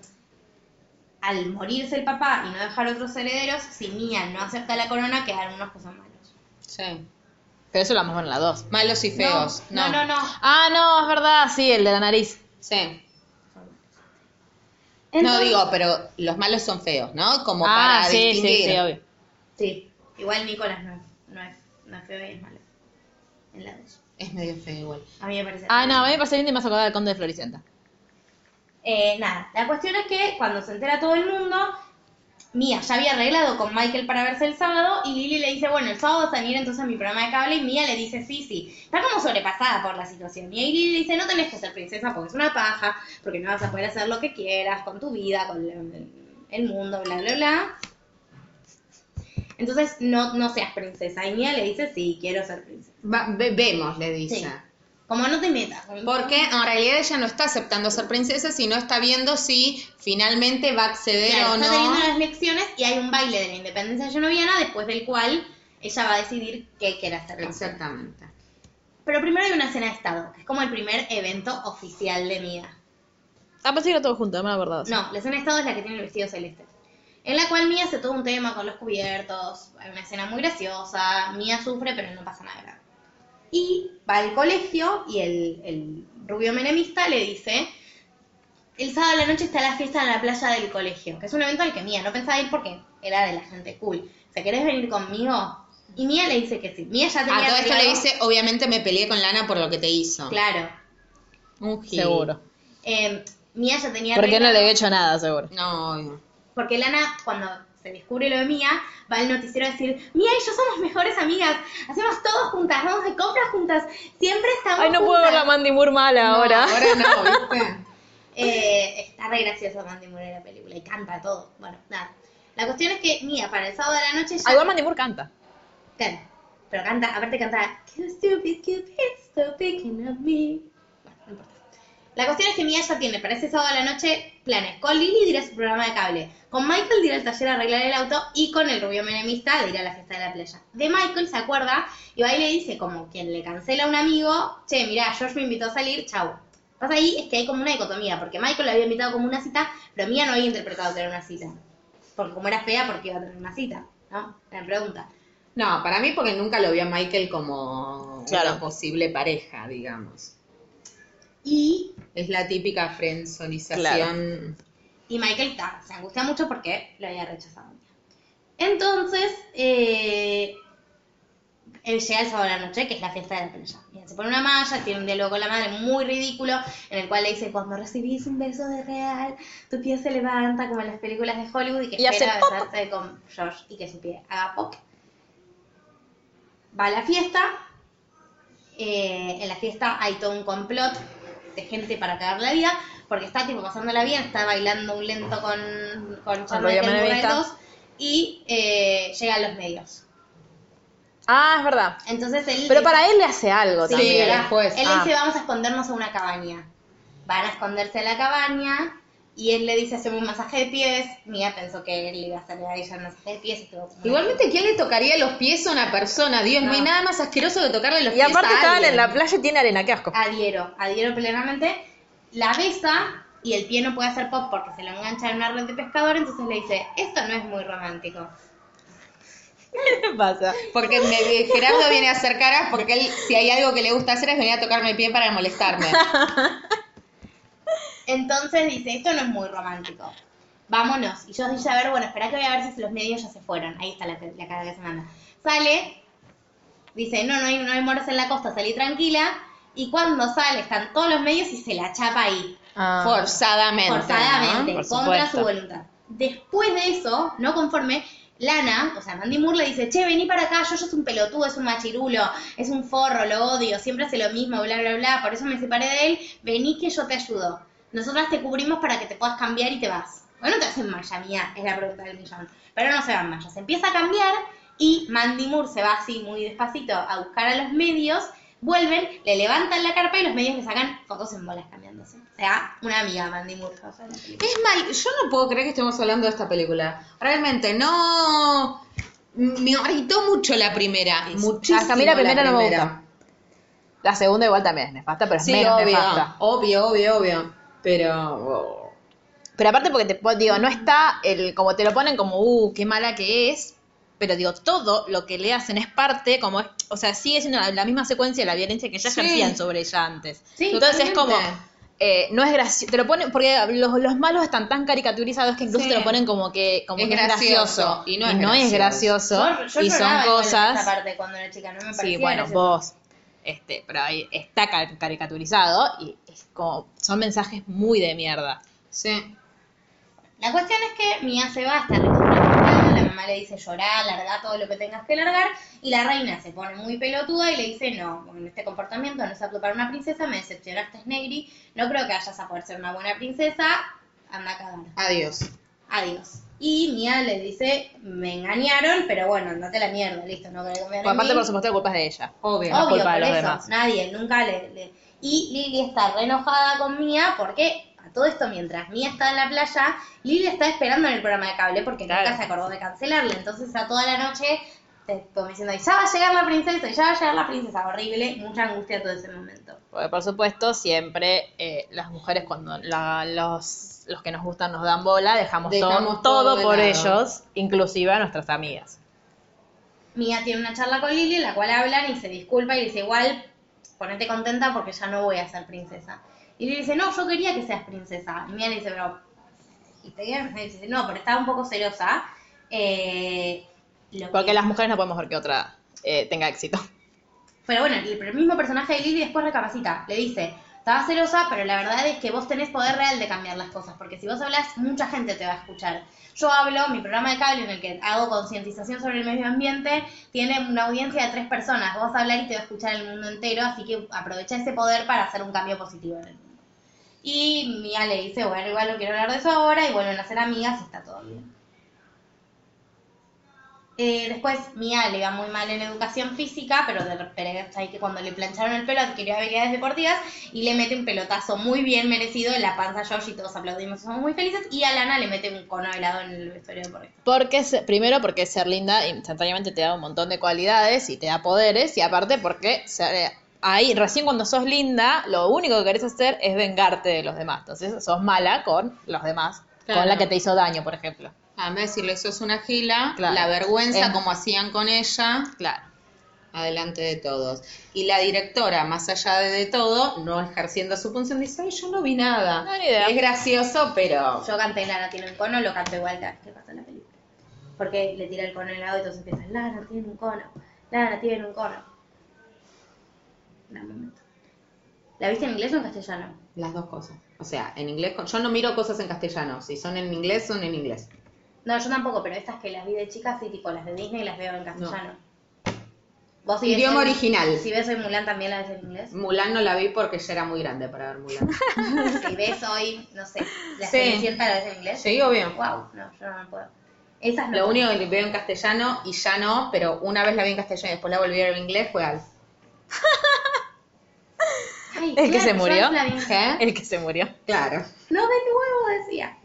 al morirse el papá y no dejar otros herederos, si Mía no acepta la corona, quedan unos que son malos. Sí. Pero eso lo vamos a ver en la 2. Malos y feos. No, no, no. no. Ah, no, es verdad, sí, el de la nariz. Sí. no digo, pero los malos son feos, ¿no? Como ah, para sí, sí, distinguir. sí, obvio. Sí, igual Nicolás no es, no es, no es feo y es malo. En la dos. Es medio feo igual. A mí me parece. Ah, no, a mí me parece bien y me vas a acordar del conde de Floricienta. Eh, nada, la cuestión es que cuando se entera todo el mundo, Mía ya había arreglado con Michael para verse el sábado y Lily le dice, bueno, el sábado vas a venir entonces a mi programa de cable y Mía le dice, sí, sí. Está como sobrepasada por la situación. Y ahí Lily le dice, no tenés que ser princesa porque es una paja, porque no vas a poder hacer lo que quieras con tu vida, con el, mundo, bla, bla, bla. Entonces no, no seas princesa. Y Mía le dice, sí, quiero ser princesa. Va- ve- vemos, le dice. Sí. Como no te metas. Porque en realidad ella no está aceptando ser princesa, sino está viendo si finalmente va a acceder Claro, o está no. teniendo las lecciones y hay un baile de la independencia genoviana después del cual ella va a decidir qué quiere hacer. Exactamente. Pero primero hay una cena de estado, que es como el primer evento oficial de Mía. Ah, era todo junto, no me acordaba. No, la cena de estado es la que tiene el vestido celeste. En la cual Mía hace todo un tema con los cubiertos, hay una escena muy graciosa, Mía sufre pero no pasa nada grave. Y va al colegio y el, el rubio menemista le dice, el sábado a la noche está la fiesta en la playa del colegio, que es un evento al que Mía no pensaba ir porque era de la gente cool. O sea, ¿querés venir conmigo? Y Mía le dice que sí. Mía ya tenía A todo esto le dice, obviamente me peleé con Lana por lo que te hizo. Claro. Un gil. Seguro. Eh, Mía ya tenía Porque no le había hecho nada, seguro. No, obvio. Porque Lana, cuando se descubre lo de Mía, va al noticiero a decir, Mía y yo somos mejores amigas, hacemos todo juntas, vamos de compras juntas, siempre estamos Ay, no puedo ver juntas". la Mandy Moore mala No, ahora. ahora no, ¿viste? Eh, está re graciosa Mandy Moore en la película y canta todo. Bueno, nada. La cuestión es que Mía para el sábado de la noche ya... Igual Mandy Moore canta. Claro, pero canta, aparte canta "Cause stupid Cupid stop picking on me. Bueno, no importa. La cuestión es que Mia ya tiene para ese sábado a la noche planes con Lily de ir a su programa de cable, con Michael de ir al taller a arreglar el auto y con el rubio menemista de ir a la fiesta de la playa. De Michael se acuerda y va y le dice como quien le cancela a un amigo, che, mirá, George me invitó a salir, chau. Pasa ahí es que hay como una dicotomía, porque Michael le había invitado como una cita, pero Mia no había interpretado que era una cita. Porque como era fea, porque iba a tener una cita? ¿No? Me pregunta. No, para mí porque nunca lo vio a Michael como Claro. una posible pareja, digamos. Y Es la típica frenzonización. Y Michael está, se angustia mucho porque lo había rechazado. Entonces, eh, él llega el sábado a la noche, que es la fiesta de la playa. Bien, se pone una malla, tiene un diálogo con la madre muy ridículo, en el cual le dice, cuando recibís un beso de real, tu pie se levanta como en las películas de Hollywood y que Y hace espera pop. con George y que su pie haga pop. Va a la fiesta, eh, en la fiesta hay todo un complot de gente para cagar la vida, porque está tipo pasándola bien, está bailando un lento con, con. Retos, y eh, llegan los medios. Ah, es verdad. Entonces él Pero para él le hace algo Sí, también. después. Él Ah. dice vamos a escondernos a una cabaña. van a esconderse a la cabaña y él le dice hacerme un masaje de pies. Mía pensó que él le iba a hacer a ella un masaje de pies. y Igualmente, ¿quién le tocaría los pies a una persona? Dios, no, hay nada más asqueroso que tocarle los Y pies aparte a estaban alguien. en la playa y tiene arena, qué asco. Adhiero, adhiero plenamente. La besa y el pie no puede hacer pop porque se lo engancha en una red de pescador, entonces le dice, esto no es muy romántico. ¿Qué pasa? Porque me, Gerardo viene a hacer caras porque él, si hay algo que le gusta hacer es venir a tocarme el pie para molestarme. Entonces dice, esto no es muy romántico. Vámonos. Y yo dice, a ver, bueno, espera que voy a ver si los medios ya se fueron. Ahí está la, la cara que se manda. Sale, dice, no, no hay, no hay moros en la costa, salí tranquila. Y cuando sale, están todos los medios y se la chapa ahí. Ah. Forzadamente. forzadamente, ¿no? Por contra su voluntad. Después de eso, no conforme, Lana, o sea, Mandy Moore le dice, che, vení para acá, yo es un pelotudo, es un machirulo, es un forro, lo odio, siempre hace lo mismo, bla, bla, bla, por eso me separé de él, vení que yo te ayudo. Nosotras te cubrimos para que te puedas cambiar y te vas. Bueno, te hacen malla, mía, es la pregunta del millón. Pero no se van mallas. Se empieza a cambiar y Mandy Moore se va así muy despacito a buscar a los medios, vuelven, le levantan la carpa y los medios le sacan fotos en bolas cambiándose. O sea, una amiga Mandy Moore. o sea. Es mal, yo no puedo creer que estemos hablando de esta película. Realmente, no. Me irritó mucho la primera. Muchísimo. Hasta a mí la primera no me gusta. La segunda igual también es nefasta, pero es Sí, menos obvio, nefasta. obvio, obvio, obvio. Pero. Pero aparte porque te digo, no está el, como te lo ponen como, uh, qué mala que es, pero digo, todo lo que le hacen es parte, como, es- o sea, sigue siendo la, la misma secuencia de la violencia que ya Sí. ejercían sobre ella antes. Sí, Entonces es como, eh, no es gracioso, te lo ponen, porque los, los malos están tan caricaturizados que incluso Sí. te lo ponen como que, como Es que es gracioso, gracioso, y no es gracioso, Yo, yo y son cosas... parte cuando era chica, no me Sí, bueno, gracioso. vos. Este, pero ahí está ca- caricaturizado y es como, son mensajes muy de mierda. Sí. La cuestión es que Mia se va, está recontra la mamá le dice llorar, larga todo lo que tengas que largar, y la reina se pone muy pelotuda y le dice, no, con este comportamiento no es apto para una princesa, me decepcionaste, Negri, no creo que vayas a poder ser una buena princesa, anda a cagar. Adiós. Adiós. Y Mia le dice, me engañaron, pero bueno, andate a la mierda, listo, no querés en aparte, por supuesto, la culpa es de ella. Obvio. Obvio, culpa de los eso, demás. nadie, nunca le, le- Y Lily está re enojada con Mía porque a todo esto, mientras Mía está en la playa, Lily está esperando en el programa de cable porque Claro. nunca se acordó de cancelarle. Entonces está toda la noche como diciendo, y ya va a llegar la princesa, y ya va a llegar la princesa. Horrible, mucha angustia todo ese momento. Porque, por supuesto, siempre eh, las mujeres, cuando la- los, los que nos gustan nos dan bola, dejamos, todo- Dejamos todo, por ellos, inclusive a nuestras amigas. Mía tiene una charla con Lily en la cual hablan y se disculpa y dice, igual, ponete contenta porque ya no voy a ser princesa. Y Lily dice, no, yo quería que seas princesa. Y Mía le dice, pero... Y te dice, no, pero estaba un poco celosa. Eh, lo Porque que- las mujeres no podemos ver que otra eh, tenga éxito. Pero bueno, el, el mismo personaje de Lily después recapacita. Le dice, estaba celosa, pero la verdad es que vos tenés poder real de cambiar las cosas. Porque si vos hablas, mucha gente te va a escuchar. Yo hablo, mi programa de cable en el que hago concientización sobre el medio ambiente, tiene una audiencia de tres personas. Vos a hablar y te va a escuchar el mundo entero, así que aprovecha ese poder para hacer un cambio positivo en el mundo. Y Mia le dice, bueno, igual no quiero hablar de eso ahora, y vuelven a ser amigas y está todo bien. Eh, después Mia le va muy mal en educación física, pero de repente ahí que cuando le plancharon el pelo adquirió habilidades deportivas y le mete un pelotazo muy bien merecido en la panza a Josh y todos aplaudimos y somos muy felices. Y a Lana le mete un cono helado en el vestuario deportivo. Porque, se- primero, porque ser linda instantáneamente te da un montón de cualidades y te da poderes, y aparte porque se- ahí, recién cuando sos linda, lo único que querés hacer es vengarte de los demás. Entonces, sos mala con los demás, Claro. con la que te hizo daño, por ejemplo. A vez decirle, sos una gila, Claro. la vergüenza Es- como hacían con ella, Claro. adelante de todos. Y la directora, más allá de, de todo, no ejerciendo su función, dice, "Ay, yo no vi nada. No, ni idea. Es gracioso, pero... Yo canté Lana tiene un cono, lo canto igual que que pasa en la película. Porque le tira el cono helado y todos empiezan, Lana tiene un cono, Lana tiene un cono. Gran momento. ¿La viste en inglés o en castellano? Las dos cosas. O sea, en inglés, yo no miro cosas en castellano. Si son en inglés, son en inglés. No, yo tampoco, pero estas que las vi de chicas, sí, tipo las de Disney las veo en castellano. ¿Vos si Idioma original. Si ves Soy Mulan, ¿también la ves en inglés? Mulan no la vi porque ya era muy grande para ver Mulan. si ves hoy, no sé, la Sí. Cenicienta la ves en inglés. Sí, obvio. Wow, no, yo no puedo. Esas no Lo único que veo en castellano y ya no, pero una vez la vi en castellano y después la volví a ver en inglés fue Alf. Ay, El que se murió. El que se murió. Claro. No de nuevo, decía.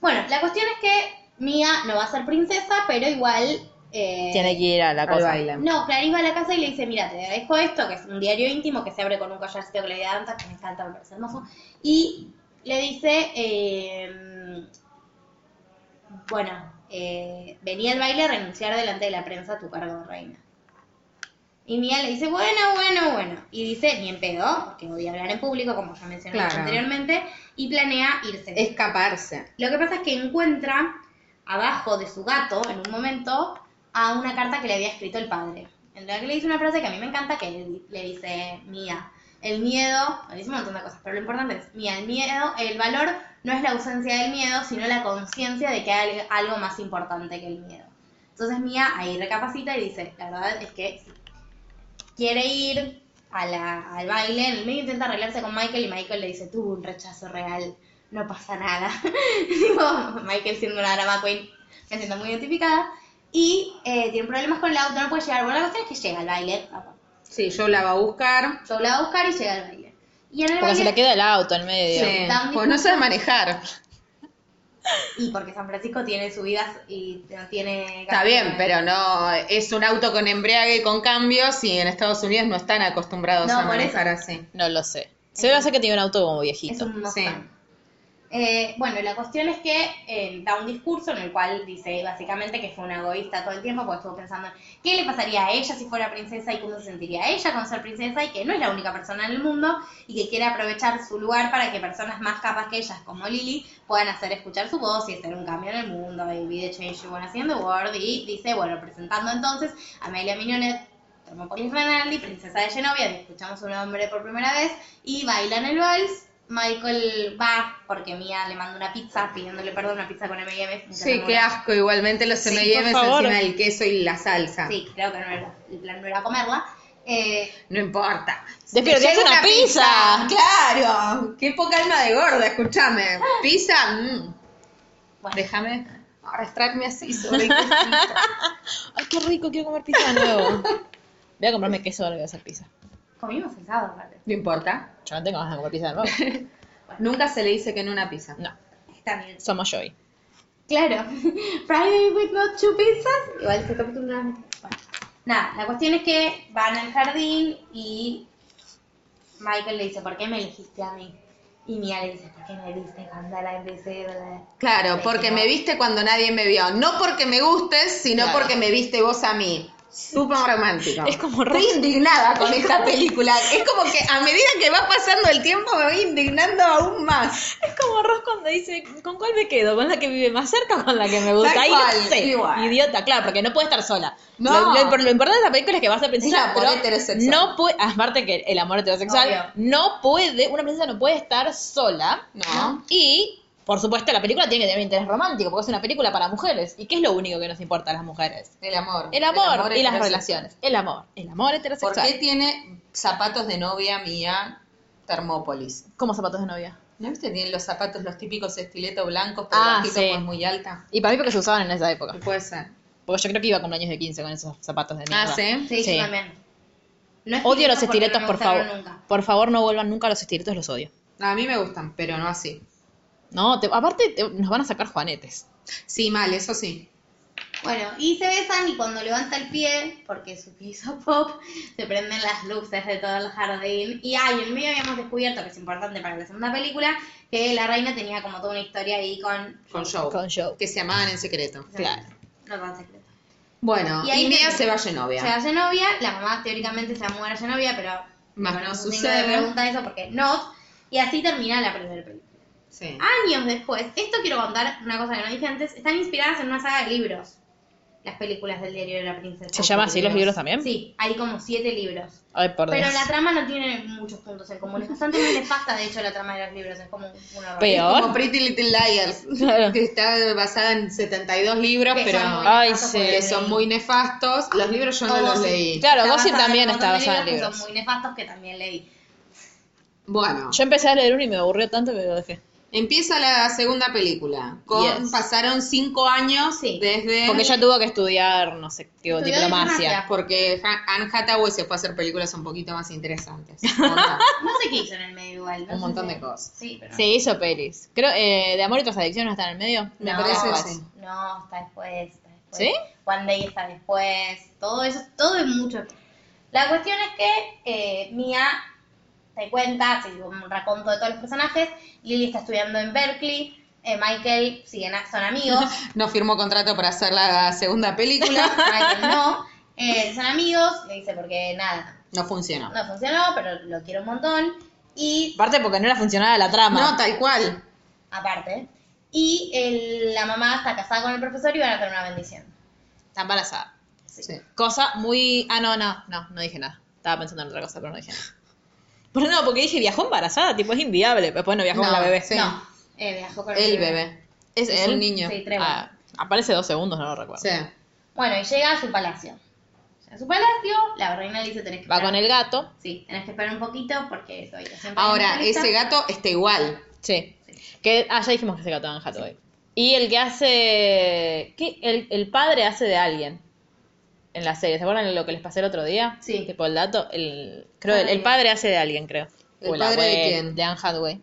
Bueno, la cuestión es que Mía no va a ser princesa, pero igual. eh, Tiene que ir a la cosa. baile. No, Clarice va a la casa y le dice, mira, te dejo esto, que es un diario íntimo que se abre con un collarcito que le da Danta, que me encanta, me parece hermoso. Y le dice, eh, bueno, eh, venía al baile a renunciar delante de la prensa a tu cargo de reina. Y Mía le dice, bueno, bueno, bueno. Y dice, ni en pedo, porque odia hablar en público, como ya mencioné Claro. anteriormente, y planea irse. Escaparse. Lo que pasa es que encuentra abajo de su gato, en un momento, a una carta que le había escrito el padre. En la que le dice una frase que a mí me encanta, que le, dice, Mía, el miedo, le dice un montón de cosas, pero lo importante es, Mía, el miedo, el valor no es la ausencia del miedo, sino la conciencia de que hay algo más importante que el miedo. Entonces Mía ahí recapacita y dice, la verdad es que quiere ir a la- al baile, en el medio intenta arreglarse con Michael y Michael le dice, tuvo un rechazo real, no pasa nada. Digo, Michael siendo una drama queen, me siento muy identificada. Y eh, tiene problemas con el auto, no puede llegar. Bueno, la cuestión es que llega al baile. Sí, yo la va a buscar. Yo la va a buscar y llega al baile. Y en el Porque se baile, le queda el auto en medio. Sí. Pues no sabe manejar. Y porque San Francisco tiene subidas y no tiene... Está bien, pero no es un auto con embriague y con cambios y en Estados Unidos no están acostumbrados No, a manejar así. No lo sé. Se ve que tiene un auto como Es viejito. Sí. Eh, bueno, la cuestión es que eh, da un discurso en el cual dice básicamente que fue una egoísta todo el tiempo porque estuvo pensando en qué le pasaría a ella si fuera princesa y cómo se sentiría ella con ser princesa y que no es la única persona en el mundo y que quiere aprovechar su lugar para que personas más capas que ellas como Lily puedan hacer escuchar su voz y hacer un cambio en el mundo y be the change you wanna world y dice, bueno, presentando entonces a Amelia Mignonette Termópolis Renaldi, princesa de Genovia, escuchamos su nombre por primera vez y bailan el vals. Michael va porque Mia le manda una pizza pidiéndole perdón, una pizza con M&M's. Sí, qué asco. Igualmente los Sí, M&M's encima del queso y la salsa. Sí, creo que no era, el plan no era comerla. Eh, No importa. Desperdiciaste Te llega una pizza. Claro. Qué poca alma de gorda, escúchame. Pizza, mm. bueno, déjame arrastrarme así sobre el. Ay, qué rico, quiero comer pizza de nuevo. Voy a comprarme queso ahora que voy a hacer pizza. Comimos el sábado, aparte. No importa. Yo no tengo ganas de comer pizza de nuevo. Nunca se le dice que en una pizza. No, Está bien. somos Joy. Claro. Friday with not two pizzas. Igual ese capítulo no Bueno. Nada, la cuestión es que van al jardín y Michael le dice, ¿por qué me elegiste a mí? Y Mia le dice, ¿por qué me viste cuando la empecé? Claro, porque me viste cuando nadie me vio. No porque me gustes, sino Claro. porque me viste vos a mí. Súper romántico. Es como Estoy indignada con esta película. Es como que a medida que va pasando el tiempo me voy indignando aún más. Es como Ross cuando dice, ¿con cuál me quedo? ¿Con la que vive más cerca o con la que me gusta? Ahí cual, no sé. igual. Idiota, claro, porque no puede estar sola. No. Lo, lo- lo importante de esta película es que va a princesa, pero heterosexual. no puede, aparte que el amor heterosexual, Obvio. no puede, una princesa no puede estar sola. No. Y, por supuesto, la película tiene que tener interés romántico, porque es una película para mujeres. ¿Y qué es lo único que nos importa a las mujeres? El amor. El amor, y las relaciones. El amor. El amor ¿Por heterosexual. qué tiene zapatos de novia mía Termópolis? ¿Cómo zapatos de novia? ¿No viste? Tienen los zapatos, los típicos estiletos blancos, pero Ah, sí. pues muy alta. Y para mí porque se usaban en esa época. Puede ser. Porque yo creo que iba con años de 15 con esos zapatos de mierda. Ah, ¿sí? Sí, Sí. yo también. No Odio los estiletos no por favor. nunca. Por favor, no vuelvan nunca a los estiletos, los odio. A mí me gustan, pero no así. No, te- aparte te- nos van a sacar juanetes. Sí, mal, eso sí. Bueno, y se besan y cuando levanta el pie, porque su pie hizo pop, se prenden las luces de todo el jardín. Y ay, en el medio habíamos descubierto, que es importante para la segunda película, que la reina tenía como toda una historia ahí con... Con show. Con show. Que se amaban en secreto. Claro. No tan secreto. Bueno, Y ahí Mía se- se va a Se Genovia. va a Genovia, la mamá teóricamente se va a mudar a Genovia, pero Más bueno, no de sucede. pregunta eso porque no. Y así termina la primera película. Sí. Años después, esto quiero contar una cosa que no dije antes, están inspiradas en una saga de libros. Las películas del diario de la princesa. ¿Se llama así los libros también? Sí, hay como siete libros. Ay, por Dios. Pero la trama no tiene muchos puntos en común. Es bastante muy nefasta, de hecho, la trama de los libros. Es como un horror. Peor. Como Pretty Little Liars, Claro. que está basada en 72 libros, Que pero son muy Ay, nefastos sí. que son muy nefastos. Los libros yo no los leí. Claro, Gossip también está basada en que libros. Son muy nefastos que también leí. Bueno, Yo empecé a leer uno y me aburrió tanto que lo dejé. Empieza la segunda película. Con, Yes. Pasaron cinco años Sí. desde... Porque ella tuvo que estudiar, no sé, tipo, Estudió diplomacia. diplomacia. Porque Anne Hathaway se fue a hacer películas un poquito más interesantes. No sé qué hizo en el medio igual. no Un montón de cosas. Sí, pero. Sí, hizo pelis. Creo, eh, de Amor y otras adicciones está en el medio. Me No, parece Después. sí. No, está después, está después. ¿Sí? One Day está después. Todo eso, todo es mucho. La cuestión es que eh, Mia te cuenta, así un raconto de todos los personajes. Lily está estudiando en Berkeley. eh, Michael siguen, son amigos. No firmó contrato para hacer la segunda película. Michael no. Eh, son amigos. Le dice porque nada, No funcionó. no funcionó, pero lo quiero un montón. Y Aparte porque no era funcional la trama. No, tal cual. aparte. Y el- la mamá está casada con el profesor y van a tener una bendición. Está embarazada. Sí. Cosa muy... Ah, no, no, no, no dije nada. Estaba pensando en otra cosa, pero no dije nada. Pero no, porque dije, viajó embarazada, tipo, es inviable. Después no viajó con la bebé. sí. No, eh, viajó con El bebé. ¿Es, Es él? un niño. Sí. Ah, aparece dos segundos, no lo recuerdo. Sí. Bueno, y llega a su palacio. Llega a su palacio, la reina le dice tenés que Va esperar. con el gato. Sí, tenés que esperar un poquito porque soy siempre Ahora, ese gato está igual. Sí. Que, ah, ya dijimos que se gató en Hathaway. Y el que hace... ¿Qué? El, el padre hace de alguien. En la serie. ¿Se acuerdan de lo que les pasé el otro día? Sí. Tipo el dato. El, creo el, el padre hace de alguien, creo. ¿El O padre de quién? De Anne Hathaway.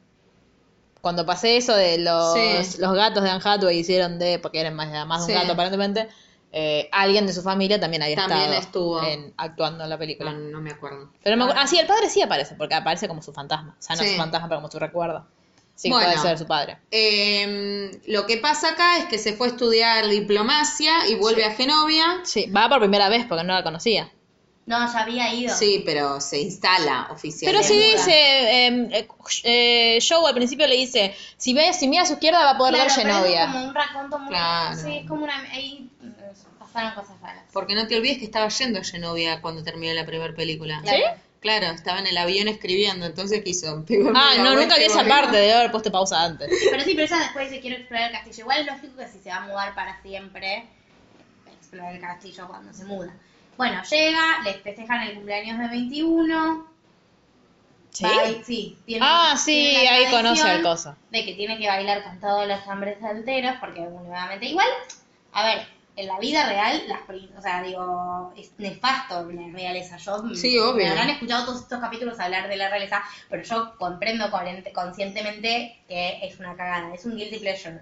Cuando pasé eso de los, Sí. los gatos de Anne Hathaway hicieron de... Porque eran más, más de un Sí. gato aparentemente. eh, alguien de su familia también había También estado estuvo. en- actuando en la película. no me acuerdo. Pero me acuerdo- ah, sí, el padre sí aparece, porque aparece como su fantasma. O sea, no Sí. su fantasma, pero como su recuerdo. Sí, Bueno. puede ser su padre. Eh, lo que pasa acá es que se fue a estudiar diplomacia y vuelve a Genovia. Sí, va por primera vez porque no la conocía. No, ya había ido. Sí, pero se instala Pero oficialmente. sí dice, eh, eh, eh, Joe al principio le dice, si ve, si mira a su izquierda va a poder Claro, ver pero es Genovia. como un raconto muy... Claro. Sí, es como una... Ahí mm, pasaron cosas raras. Porque no te olvides que estaba yendo a Genovia cuando terminó la primera película. ¿Sí? Claro, estaba en el avión escribiendo, entonces quiso. Ah, no, nunca vi esa parte, debe haber puesto pausa antes. Pero sí, pero ella después dice quiero explorar el castillo. Igual es lógico que si se va a mudar para siempre, explorar el castillo cuando se muda. Bueno, llega, les festejan el cumpleaños de 21. ¿Sí? bail- sí, tiene- Ah, sí, tiene la ahí conoce al cosa. De que tiene que bailar con todos los hombres solteros, porque nuevamente, igual, a ver, en la vida real, las o sea, digo, es nefasto la realeza. Yo, Sí, obvio. Me habrán escuchado todos estos capítulos hablar de la realeza, pero yo comprendo conscientemente que es una cagada, es un guilty pleasure.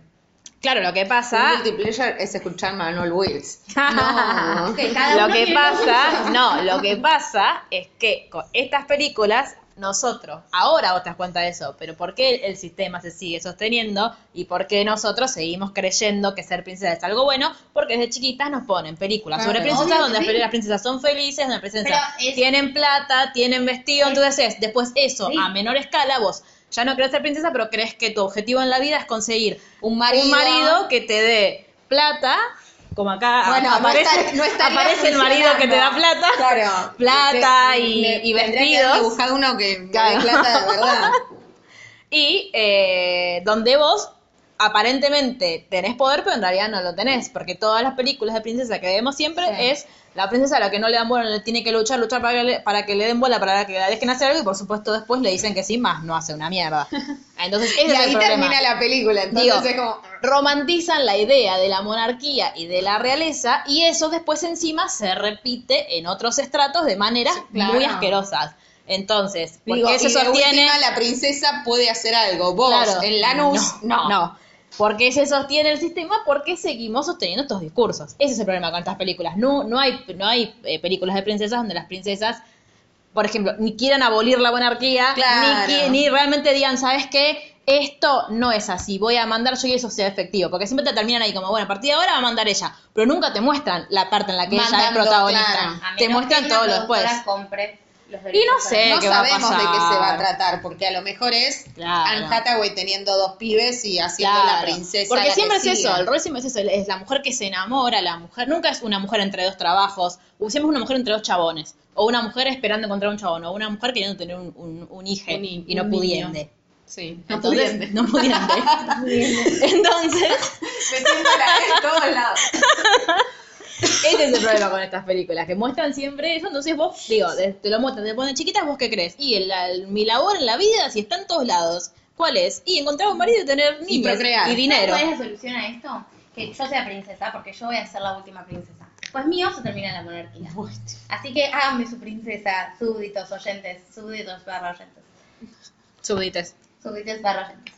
Claro, lo que Un pasa, guilty pleasure es escuchar Manuel Wills. No, que lo que pasa, no, lo que pasa es que con estas películas nosotros, ahora vos te das cuenta de eso, pero ¿por qué el sistema se sigue sosteniendo y por qué nosotros seguimos creyendo que ser princesa es algo bueno? Porque desde chiquitas nos ponen películas sobre princesas donde sí. las princesas son felices, donde las princesas es- tienen plata, tienen vestido, entonces es, después eso, Sí. a menor escala, vos ya no crees ser princesa, pero crees que tu objetivo en la vida es conseguir Un marido. un marido que te dé plata, como acá Bueno, no aparece, no aparece el marido que te da plata. Claro. Plata Te- y- me- y vestidos. buscado uno que me dé Claro. plata de verdad. Y eh, donde vos aparentemente tenés poder, pero en realidad no lo tenés, porque todas las películas de princesa que vemos siempre Sí. es la princesa a la que no le dan bola, le tiene que luchar, luchar para que le, para que le den bola, para que la dejen hacer algo, y por supuesto después le dicen que sí, más no hace una mierda. Entonces, ese Y es el ahí termina la película, entonces Digo, es como... romantizan la idea de la monarquía y de la realeza y eso después encima se repite en otros estratos de maneras claro. muy asquerosas. Entonces, ¿por Digo, se y de sostiene? última, la princesa puede hacer algo. Vos, Claro, en Lanús, no. no. ¿Por qué se sostiene el sistema? Porque seguimos sosteniendo estos discursos. Ese es el problema con estas películas. No, no hay, no hay eh, películas de princesas donde las princesas, por ejemplo, ni quieran abolir la monarquía, Claro. ni, ni realmente digan, ¿sabes qué? Esto no es así, voy a mandar yo y eso sea efectivo. Porque siempre te terminan ahí como, bueno, a partir de ahora va a mandar ella. Pero nunca te muestran la parte en la que ella es protagonista. claro. Te muestran todo lo después. compre los Y no sé. No ¿qué va a sabemos de qué se va a tratar, porque a lo mejor es Claro. Anne Hathaway teniendo dos pibes y haciendo la princesa. Porque la siempre que es sigue. eso, el rol siempre es eso, es la mujer que se enamora, la mujer, nunca es una mujer entre dos trabajos, o siempre es una mujer entre dos chabones, o una mujer esperando encontrar un chabón, o una mujer queriendo tener un, un, un hijo Un y no un pudiende. Sí, no Entonces, pudiente. no pudiente. Entonces, Metiéndola en todos lados. ese es el problema con estas películas, que muestran siempre eso, entonces vos, digo, te lo muestran, te ponen chiquitas, vos qué crees. Y el- el- mi labor en la vida, si está en todos lados, ¿Cuál es? Y encontrar un marido y tener Y niños procrear. y dinero. ¿Cuál es la solución a esto? Que yo sea princesa, porque yo voy a ser la última princesa. Después mío se termina la monarquía. Así que háganme su princesa, súbditos, oyentes, súbditos barra oyentes. Súbdites. Súbditos barra oyentes.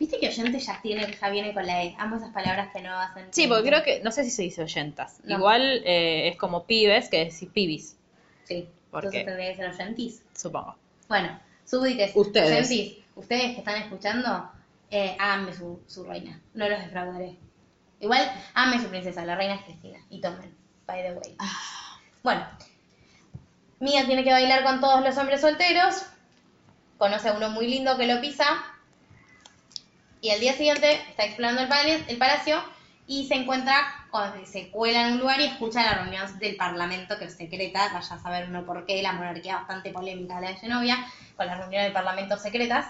¿Viste que oyente ya tiene, ya viene con la E? Amo esas palabras que no hacen. Sí, porque creo que, no sé si se dice oyentas. No. Igual eh, es como pibes que decís pibis, Sí, ¿Por entonces tendría que ser oyentis. supongo. Bueno, súbdites, Ustedes. oyentis, ustedes que están escuchando, eh, háganme su, su reina. No los defraudaré. Igual, háganme su princesa, la reina es Cristina. Y tomen, by the way. Bueno, Mía tiene que bailar con todos los hombres solteros. Conoce a uno muy lindo que lo pisa. Y al día siguiente está explorando el, pala- el palacio y se encuentra, o se cuela en un lugar y escucha la reunión del parlamento, que es secreta, vaya a saber uno por qué, la monarquía bastante polémica la de Genovia, con las reuniones del parlamento secretas.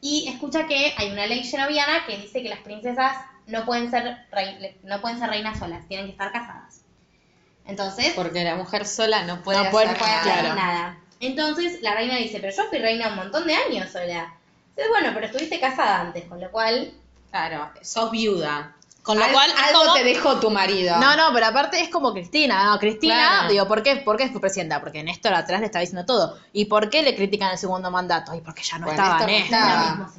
Y escucha que hay una ley genoviana que dice que las princesas no pueden ser, no pueden ser reinas solas, tienen que estar casadas. Entonces, Porque la mujer sola no puede No hacer puede nada. hacer Claro. nada. Entonces la reina dice, pero yo fui reina un montón de años sola. Dice, bueno, pero estuviste casada antes, con lo cual... Claro, sos viuda. Con lo Al- cual algo te dejó tu marido. No, no, pero aparte es como Cristina, ¿no? Cristina, Claro. digo, ¿por qué, ¿por qué fue presidenta? Porque Néstor atrás le está diciendo todo. ¿Y por qué le critican el segundo mandato? Y porque ya no Bueno, estaba Néstor no Néstor. estaba.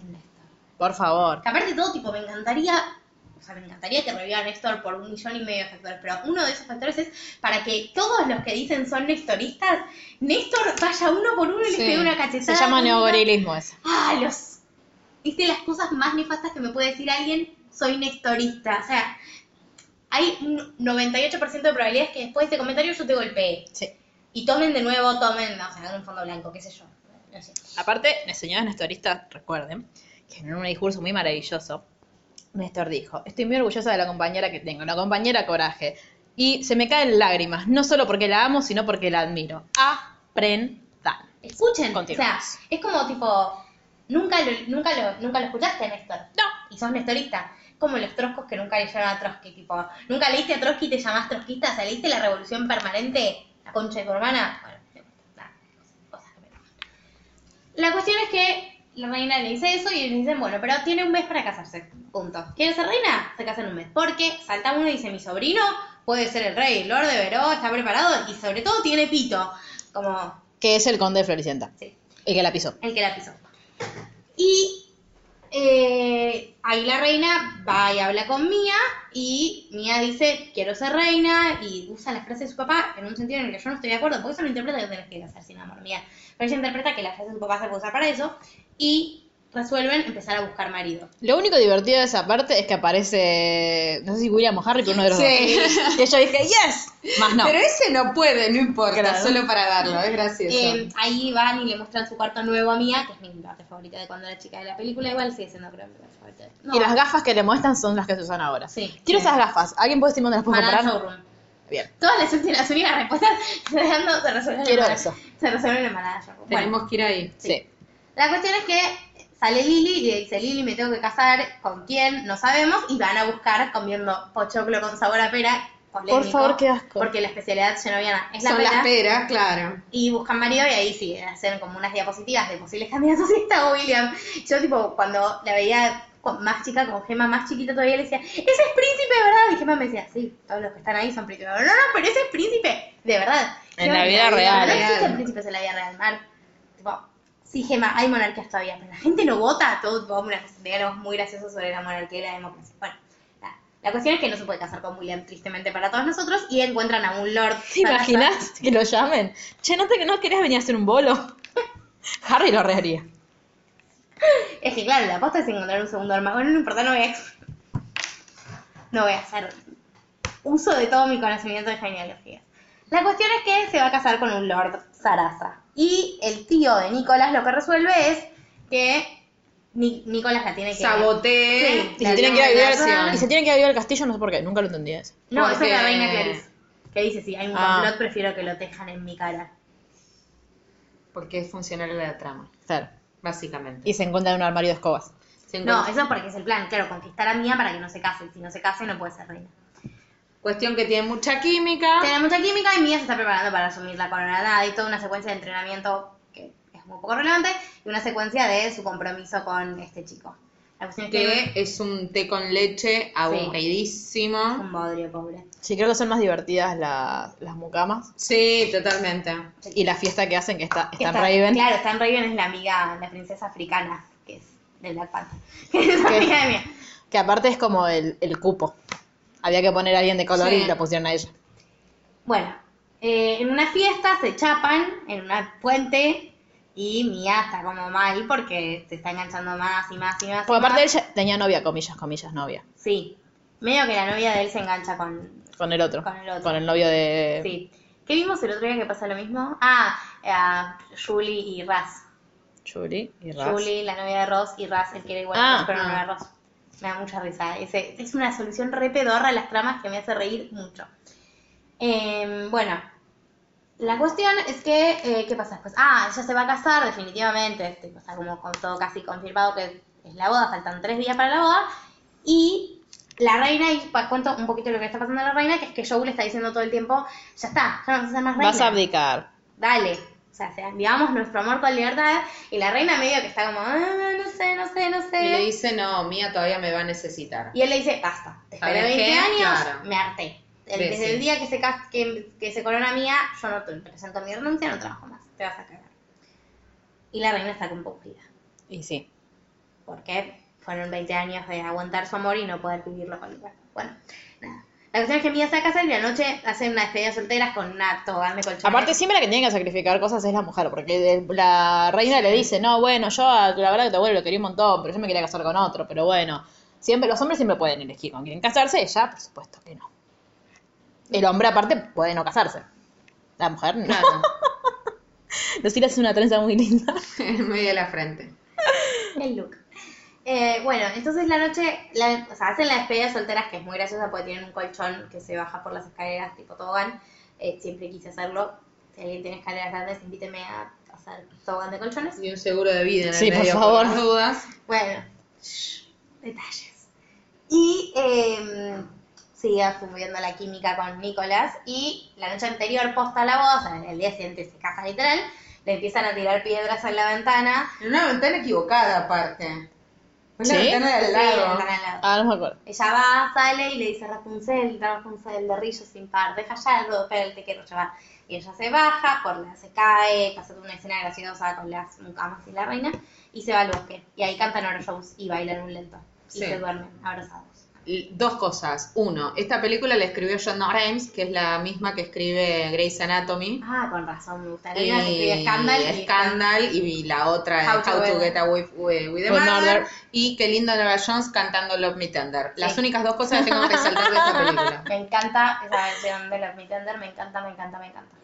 Por favor. Que aparte de todo, tipo, me encantaría... Sea, me encantaría que reviva a Néstor por un millón y medio de factores, pero uno de esos factores es para que todos los que dicen son nestoristas, Néstor vaya uno por uno y les pegue una Se cachetada. llama y diga, neogorilismo ese. Ah, los... ¿Viste las cosas más nefastas que me puede decir alguien? Soy nestorista. O sea, hay un 98% de probabilidades que después de este comentario yo te golpee. Sí. Y tomen de nuevo, tomen, o sea, hagan un fondo blanco, qué sé yo. No sé. Aparte, las señoras nestoristas, recuerden, que en un discurso muy maravilloso, Néstor dijo, estoy muy orgullosa de la compañera que tengo, la compañera Coraje. Y se me caen lágrimas, no solo porque la amo, sino porque la admiro. Aprendan. Escuchen, o sea, es como tipo, nunca lo, nunca lo, nunca lo escuchaste, Néstor. No. Y sos nestorista. Como los troscos que nunca leyeron a Trotsky, tipo, nunca leíste a Trotsky y te llamás trotskista, leíste la revolución permanente, la concha de tu hermana. Bueno, nada, cosas que me. La cuestión es que la reina le dice eso y ellos dicen, bueno, pero tiene un mes para casarse. Punto. ¿Quiere ser reina? Se casa en un mes. Porque salta uno y dice, mi sobrino puede ser el rey, Lord de Veró, está preparado y sobre todo tiene pito. Como, Que es el conde de Floricienta. sí, El que la pisó. el que la pisó. Y eh, ahí la reina va y habla con Mía y Mía dice, quiero ser reina y usa la frase de su papá en un sentido en el que yo no estoy de acuerdo, porque eso lo interpreta que tenés que hacer sin amor, Mía. Pero ella interpreta que la frase de su papá se puede usar para eso y resuelven empezar a buscar marido. Lo único divertido de esa parte es que aparece, no sé si William o Harry, pero uno de los Sí. dos. Y yo dije, yes, más no. Pero ese no puede, no importa, Claro. solo para darlo, es gracioso. Eh, ahí van y le muestran su cuarto nuevo a Mía, que es mi parte favorita de cuando era chica de la película, igual sigue siendo creo mi parte favorita. No, Y las gafas que le muestran son las que se usan ahora. Sí. Quiero Sí. esas gafas. ¿Alguien puede decirme dónde las puedo comprar? Showroom. Bien. Todas las últimas, las únicas respuestas dando se resuelven Quiero en eso. Se resuelven en Manada. Bueno, Tenemos que ir ahí. Sí. la cuestión es que sale Lili y le dice, Lili, me tengo que casar, ¿con quién? No sabemos, y van a buscar comiendo pochoclo con sabor a pera. polémico, Por favor, qué asco. Porque la especialidad genoviana es la Son pera. las peras, claro. y buscan marido y ahí sí, hacen como unas diapositivas de posibles candidatos y está William. Yo tipo, cuando la veía más chica, con Gema más chiquita todavía, le decía, ese es príncipe verdad. Y Gema me decía, sí, todos los que están ahí son príncipes. No, no, pero ese es príncipe de verdad. En Gema, la vida real. No existen príncipes en la vida real, Mar. Sí, Gema, hay monarquías todavía, pero la gente no vota. Todo tipo, una diálogos muy graciosos sobre la monarquía y la democracia. Bueno, nada. La cuestión es que no se puede casar con William, tristemente para todos nosotros, y encuentran a un lord. ¿Te imaginas que lo llamen? Che, ¿no, te, no querías venir a hacer un bolo? Harry lo reharía. Es que claro, la aposta es encontrar un segundo hermano. Bueno, no importa, no voy a... No voy a hacer uso de todo mi conocimiento de genealogía. La cuestión es que se va a casar con un Lord Sarasa. Y el tío de Nicolás lo que resuelve es que Ni- Nicolás la tiene que... Saboté. Sí, Y se, tienen que ir a tiene vivir, que y se tienen que ir a vivir al castillo, no sé por qué, nunca lo entendí eso. No, esa es la Porque- reina Clarice. Que dice, si hay un Ah. complot, prefiero que lo tejan en mi cara. Porque es funcional a la trama, Claro. básicamente. Y se encuentra en un armario de escobas. Se No, encuentra- eso es porque es el plan, claro, conquistar a Mía para que no se case. Si no se case, no puede ser reina. Cuestión que tiene mucha química. Tiene mucha química y Mía se está preparando para asumir la corona. Nada, hay toda una secuencia de entrenamiento que es como poco relevante, y una secuencia de su compromiso con este chico. La cuestión es que Que es un té con leche aburridísimo. un bodrio, pobre. Sí, creo que son más divertidas la- las mucamas. Sí, totalmente. Y la fiesta que hacen, que está, Que está en está- Raven. Claro, Stan Raven es la amiga, la princesa africana, que es de Black Panther. Que es amiga de mía. Que aparte es como el, el cupo. Había que poner a alguien de color Sí. y la pusieron a ella. Bueno, eh, en una fiesta se chapan en una puente y Mia está como mal porque se está enganchando más y más y más. y Porque aparte más. ella tenía novia, comillas, comillas, novia. Sí, medio que la novia de él se engancha con... Con el otro. Con el otro. Con el novio de. Sí. ¿Qué vimos el otro día que pasa lo mismo? Ah, a Julie y Raz. Julie y Raz. Julie, la novia de Ross, y Raz, el que era igual Ah, pero no era Ross. Me da mucha risa. Ese- es una solución re pedorra a las tramas que me hace reír mucho. Em, bueno, la cuestión es que, eh, ¿qué pasa después? Ah, ella se va a casar, definitivamente. Este, está como con todo casi confirmado que es la boda, faltan tres días para la boda. Y la reina, y pues, cuento un poquito lo que está pasando a la reina, que es que Joe le está diciendo todo el tiempo, ya está, ya no vas a ser más reina Vas a abdicar. dale. O sea, vivamos nuestro amor con libertad. Y la reina medio que está como, ah, no sé, no sé, no sé. Y le dice, no, Mía todavía me va a necesitar. Y él le dice, basta, te esperé ¿Sabes 20 qué? años, Claro. me harté. Desde el día que se, que, que se corona mía, yo no te presento mi renuncia, no trabajo más, te vas a cagar. Y la reina está compungida, Y sí. porque fueron 20 años de aguantar su amor y no poder vivirlo con libertad. Bueno. La cuestión es que Mía se va a casar y la noche hacen una despedida solteras con una tobogán de colchones. Aparte, siempre la que tiene que sacrificar cosas es la mujer, porque la reina le dice, no, bueno, yo la verdad que tu abuelo lo quería un montón, pero yo me quería casar con otro, pero bueno, siempre los hombres siempre pueden elegir con quién casarse, ella, por supuesto que no. El hombre aparte puede no casarse. La mujer no. Claro, Lucila es una trenza muy linda. en medio de la frente. El look. Eh, bueno, entonces la noche, la- o sea, hacen la despedida de solteras, que es muy graciosa porque tienen un colchón que se baja por las escaleras tipo tobogán. Eh, siempre quise hacerlo. Si alguien tiene escaleras grandes, invíteme a hacer tobogán de colchones. Y un seguro de vida en el Sí, por medio favor. dudas. Bueno, shh, detalles. Y eh, sigue subiendo la química con Nicolás y la noche anterior, posta la boda, o sea, el día siguiente se casa literal, le empiezan a tirar piedras en la ventana. En una ventana equivocada, aparte. Fue la ¿Sí? ventana de al Sí, la lado. ventana al lado. Ah, no me acuerdo. Ella va, sale y le dice Rapunzel, Rapunzel de Rillo sin par, deja ya el espera el te quiero llevar. Y ella se baja, por la se cae, pasa toda una escena graciosa con las mucamas y la reina, y se va al bosque. Y ahí cantan Hora Shows y bailan un lento. Y Sí. se duermen abrazados. Dos cosas. Uno, esta película la escribió John Rhimes, que es la misma que escribe Grey's Anatomy. Ah, con razón, me gusta. La Y que Scandal. y Scandal, y la otra es How How to to, Get- Away with, with a With Murder. Murder. Y que Linda Nora Jones cantando Love Me Tender. Las Sí. únicas dos cosas que tengo que resaltar de esta película. Me encanta esa versión de Love Me Tender, me encanta, me encanta, me encanta.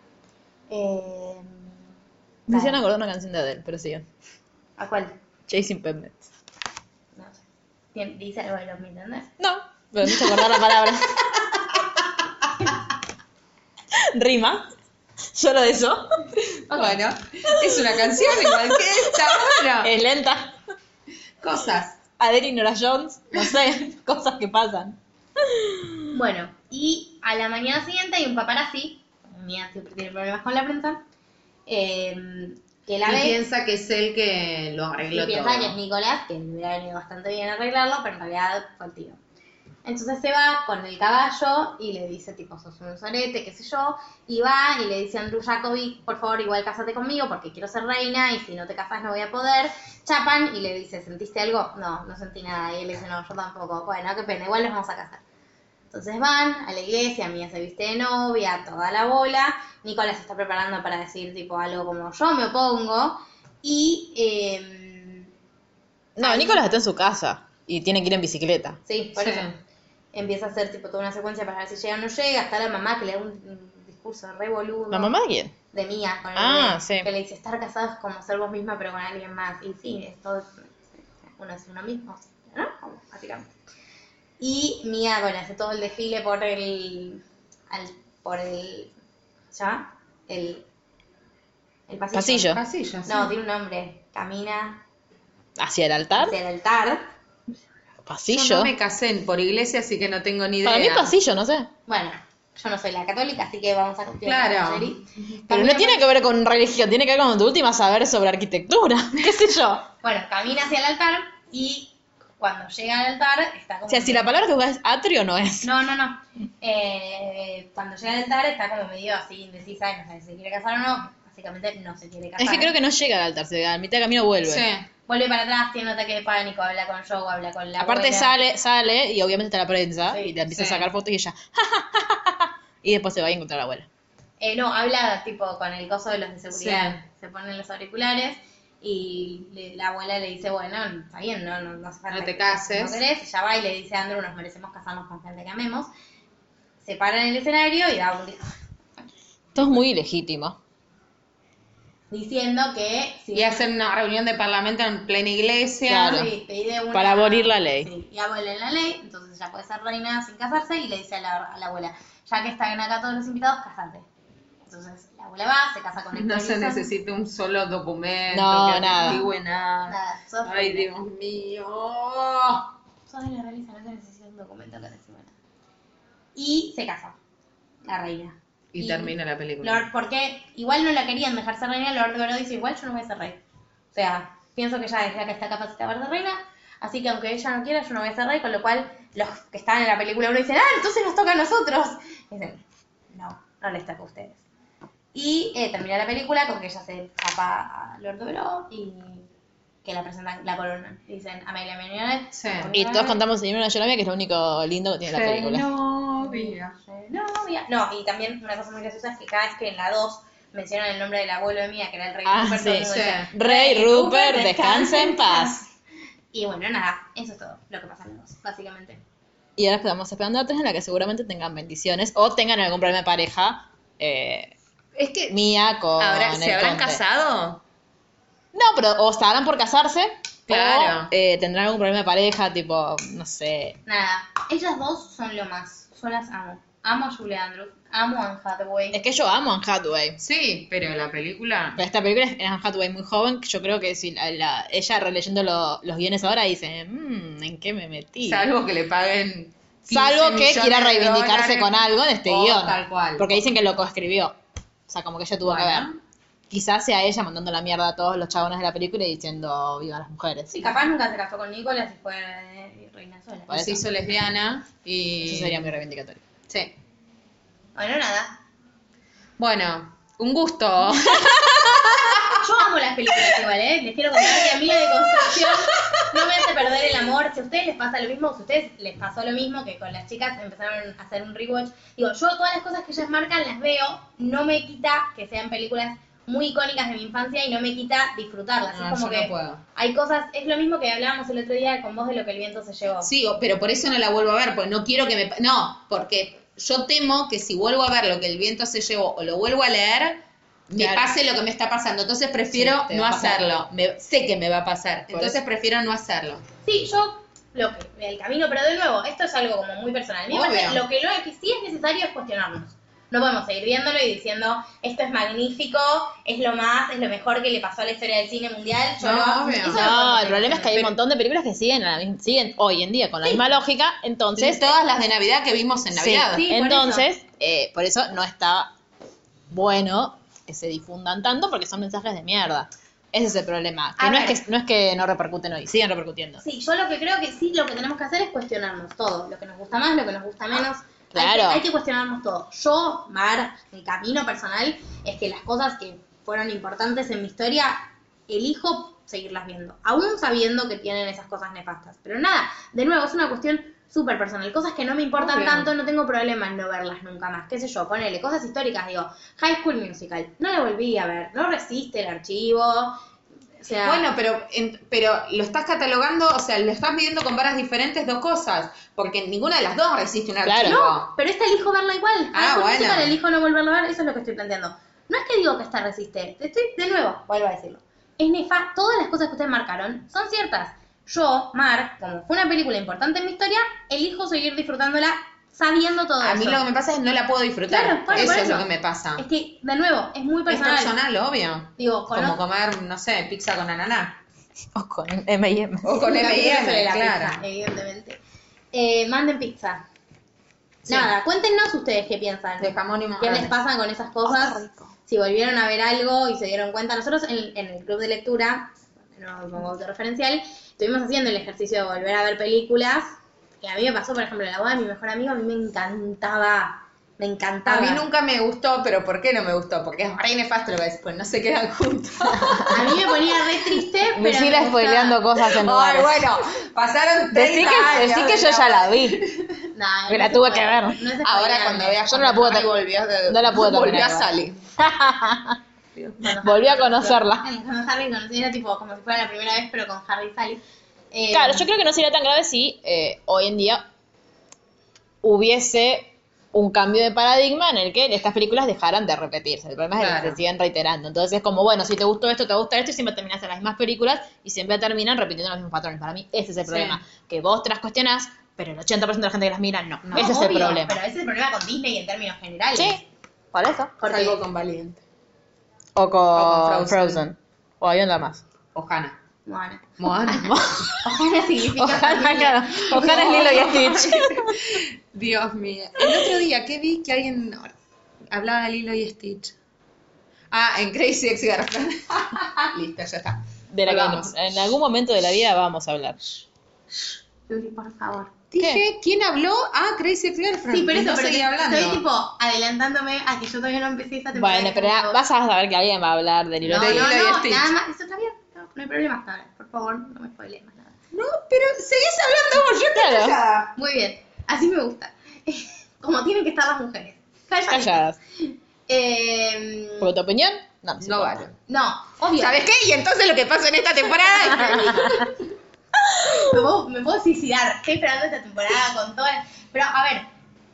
Eh, Me hicieron acordar una canción de Adele, pero sigan. ¿A cuál? Chasing Pavements. No sé. ¿Tien- ¿Dice algo de Me Tender? No, pero me hizo acordar la palabra. Rima. Solo eso. Bueno, es una canción igual que esta. Bueno, Es lenta. cosas. Adele y Nora Jones, no sé, cosas que pasan. Bueno, y a la mañana siguiente hay un paparazzi, Mía siempre tiene problemas con la prensa, eh, que la Y piensa que es él que lo y arregló piensa todo. que es Nicolás, que le hubiera venido bastante bien arreglarlo, pero en realidad fue el tío. Entonces se va con el caballo y le dice, tipo, sos un sorete, qué sé yo, y va y le dice a Andrew Jacobi, por favor, igual cásate conmigo porque quiero ser reina y si no te casas no voy a poder. Chapan y le dice, ¿sentiste algo? No, no sentí nada. Y él dice, no, yo tampoco. Bueno, qué pena, igual nos vamos a casar. Entonces van a la iglesia, Mía se viste de novia, toda la bola. Nicolás se está preparando para decir tipo algo como yo me opongo. Y eh, No, Ahí. Nicolás está en su casa y tiene que ir en bicicleta. sí, por Sí. eso empieza a hacer tipo toda una secuencia para ver si llega o no llega. Está la mamá que le da un, discurso re boludo. ¿La mamá de quién? De Mía, con el Ah, sí. que le dice estar casados es como ser vos misma pero con alguien más. Y sí, es todo, uno es uno mismo, ¿no? Como, básicamente. Y Mía, bueno, hace todo el desfile por el, al, por el, ¿ya? El, el pasillo. Pasillo. Pasillo, sí. No, tiene un nombre. Camina ¿Hacia el altar? hacia el altar. Yo ¿Pasillo? no me casé por iglesia, así que no tengo ni idea. Para mí pasillo, no sé. Bueno, Yo no soy la católica, así que vamos a en Claro. Jerry. Pero Camina no tiene que ver con religión, tiene que ver con tu última saber sobre arquitectura, qué sé yo. Bueno, camina hacia el altar y cuando llega al altar está como... O sea, si la palabra que buscas es atrio, no es. No, no, no. Eh, cuando llega al altar está como medio así indecisa no sabe si se quiere casar o no. Básicamente no se quiere casar. Es que creo que no llega al altar, se- a mitad de camino vuelve. Sí. Vuelve para atrás, tiene un ataque de pánico, habla con Joe, habla con la Aparte abuela. sale, sale y obviamente está la prensa Sí, y te empieza sí. a sacar fotos y ella y después se va a encontrar a la abuela. Eh, no, habla tipo con el coso de los de seguridad. Sí. Se ponen los auriculares y le- la abuela le dice, bueno, está bien, no, no, no falta No te cases. No querés, ella va y le dice a Andrew, nos merecemos casarnos con gente que amemos. Se para en el escenario y da un Todo es muy ilegítimo. diciendo que si Y hacen una reunión de parlamento en plena iglesia. Claro. Sí, pide una- Para abolir la ley. Sí, y abolen la ley, entonces ella puede ser reina sin casarse y le dice a la, a la abuela, ya que están acá todos los invitados, casate. Entonces la abuela va, se casa con el No se necesita un solo documento. No, que nada. nada. Nada, sos Ay. Dios mío. Sos de la realeza, no se necesita un documento que te sirva. Y se casa, la reina. Y termina la película. Lord, porque igual no la querían dejar ser reina, Lord Goro dice, igual yo no voy a ser rey. O sea, pienso que es la que está capacitada para ser reina, así que aunque ella no quiera, yo no voy a ser rey, con lo cual los que están en la película uno dicen, ah, entonces nos toca a nosotros. Y dicen, no, no les toca a ustedes. Y eh, termina la película con que ella se tapa a Lord y que la presentan, la corona. Dicen, Amelia Menionet. Sí. Y todos contamos Señor una Genovia, que es lo único lindo que tiene la película. Genovia. Novia. No, y también una cosa muy graciosa es que cada vez que en la 2 mencionan el nombre del abuelo de Mía, que era el rey Ah, Rupert, sí, sí. dice, Rey Rupert, descanse en paz. Y bueno, nada, eso es todo lo que pasa en la 2, básicamente. Y ahora estamos esperando a tres en la que seguramente tengan bendiciones o tengan algún problema de pareja. Eh, Es que. Mía con. Ahora, el ¿se habrán casado? No, pero o estarán por casarse. Claro. O eh, tendrán algún problema de pareja, tipo, no sé. Nada, ellas dos son lo más, yo las amo. Amo a Julie Andrews, amo a Anne Hathaway. Es que yo amo a Anne Hathaway. Sí, pero la película. Pero esta película es Anne Hathaway muy joven. Yo creo que si la- la- ella releyendo lo- los guiones ahora dice, "Mm, ¿en qué me metí? Salvo que le paguen. 15 Salvo que quiera de reivindicarse dólares. con algo en este O guion. Tal cual. Porque dicen que lo coescribió. O sea, como que ella tuvo que ver. Quizás sea ella mandando la mierda a todos los chabones de la película y diciendo viva las mujeres. Sí, capaz nunca se casó con Nicolás y fue reina sola. Por Se eso. hizo lesbiana y. Eso sería muy reivindicatorio. Sí. Bueno, nada. Bueno, un gusto. Yo amo las películas igual, ¿eh? Les quiero contar que a mí la deconstrucción no me hace perder el amor. Si a ustedes les pasa lo mismo, si a ustedes les pasó lo mismo que con las chicas empezaron a hacer un rewatch, digo, yo todas las cosas que ellas marcan las veo, no me quita que sean películas muy icónicas de mi infancia y no me quita disfrutarlas. No, es como yo no que puedo. hay cosas, es lo mismo que hablábamos el otro día con vos de lo que el viento se llevó. Sí, pero por eso no la vuelvo a ver, porque no quiero que me... No, porque yo temo que si vuelvo a ver lo que el viento se llevó o lo vuelvo a leer, me Claro. pase lo que me está pasando. Entonces prefiero Sí, no hacerlo. Me- sé que me va a pasar. Por Entonces eso. prefiero no hacerlo. Sí, yo lo que, el camino, pero de nuevo, esto es algo como muy personal. Mí parece, lo que, lo que sí es necesario es cuestionarnos. No podemos seguir viéndolo y diciendo, esto es magnífico, es lo más, es lo mejor que le pasó a la historia del cine mundial. Yo No, lo- eso el problema es que hay un montón de películas que siguen, la siguen hoy en día con la misma lógica, entonces... todas las de Navidad que vimos en Sí, Navidad. Sí, por entonces, eh, por eso no está bueno que se difundan tanto porque son mensajes de mierda. Ese es el problema. Que no, es que no es que no repercuten hoy, siguen repercutiendo. Sí, yo lo que creo que sí, lo que tenemos que hacer es cuestionarnos todo. Lo que nos gusta más, lo que nos gusta menos. Hay Claro. que, hay que cuestionarnos todo. Yo, Mar, mi camino personal es que las cosas que fueron importantes en mi historia, elijo seguirlas viendo. Aún sabiendo que tienen esas cosas nefastas. Pero nada, de nuevo, es una cuestión súper personal. Cosas que no me importan Obvio. tanto, no tengo problema en no verlas nunca más. Qué sé yo, ponele cosas históricas, digo, High School Musical. No la volví a ver. No resiste el archivo. O sea, Bueno, pero, en- pero lo estás catalogando, o sea, lo estás midiendo con varas diferentes dos cosas, porque ninguna de las dos resiste un Claro. archivo. No, pero esta elijo verla igual. Ah, bueno. Musical elijo no volverla a ver, eso es lo que estoy planteando. No es que digo que esta resiste, te estoy, de nuevo, vuelvo a decirlo. Es nefa, todas las cosas que ustedes marcaron son ciertas. Yo, Mark, como fue una película importante en mi historia, elijo seguir disfrutándola sabiendo todo A eso. mí lo que me pasa es que no la puedo disfrutar. Claro, eso, por es lo que me pasa. Es que, de nuevo, es muy Es personal. personal, obvio. Digo, Como comer, no sé, pizza con ananá. O con M&M. O con M&M, la claro. pizza, evidentemente. Eh, manden pizza. Nada, cuéntenos ustedes qué piensan. De jamón y ¿Qué les pasan con esas cosas? si volvieron a ver algo y se dieron cuenta. Nosotros en, en el club de lectura, no pongo autorreferencial, estuvimos haciendo el ejercicio de volver a ver películas. Y a mí me pasó, por ejemplo, la boda de mi mejor amigo, a mí me encantaba. Me encantaba. A mí nunca me gustó, pero ¿por qué no me gustó? Porque es re nefasto lo que después no se quedan juntos. A mí me ponía re triste, pero. Me sigue spoileando cosas en Ay, lugares. bueno, pasaron 30 Decí que, años. decí que yo ya la vi. No, Que la tuve que ver. No es Ahora cuando veas Yo no la pude volvió, no la pude volvió a salir. Cuando Volví a Harry- conocerla. Cuando Harry conocí, era tipo como si fuera la primera vez, pero con Harry y Sally. Eh, Claro, yo creo que no sería tan grave si eh, hoy en día hubiese un cambio de paradigma en el que estas películas dejaran de repetirse. El problema es Claro. que se siguen reiterando. Entonces es como, bueno, si te gustó esto, te gusta esto, y siempre terminas en las mismas películas y siempre terminan repitiendo los mismos patrones. Para mí ese es el Sí. problema. Que vos te las cuestionás, pero el 80% de la gente que las mira, no. no, ese es el obvio, problema. Pero ese es el problema con Disney en términos generales. Sí, por eso. Porque- Salgo con Valiente. O con, O con Frozen. Frozen. O hay otra más. O Hannah. Moana. Moana. Ojana significa Ojana, claro. Ojana es Lilo y Stitch. Dios mío. El otro día que vi que alguien hablaba de Lilo y Stitch. Ah, en Crazy Ex Girlfriend. Listo, ya está. De la que en algún momento de la vida vamos a hablar. Yuri, por favor. Dije, ¿quién habló? Ah, Crazy Girlfriend. Sí, pero Y eso, no pero seguí hablando. estoy tipo adelantándome a que yo todavía no empecé esta temporada. Bueno, pero Como- vas a saber que alguien va a hablar de Lilo No, y de no. Lilo y no, Stitch. nada más, eso está bien. No, no hay problema hasta ahora. Por favor, no me spoilees más nada. No, pero seguís hablando vos, yo Claro. callada. Muy bien, así me gusta. Como tienen que estar las mujeres. Calladas. Eh, ¿Por tu opinión? No, No vale. no, obvio. ¿Sabes qué? Y entonces lo que pasa en esta temporada Me puedo, me puedo suicidar. Estoy esperando esta temporada con todas. Pero a ver,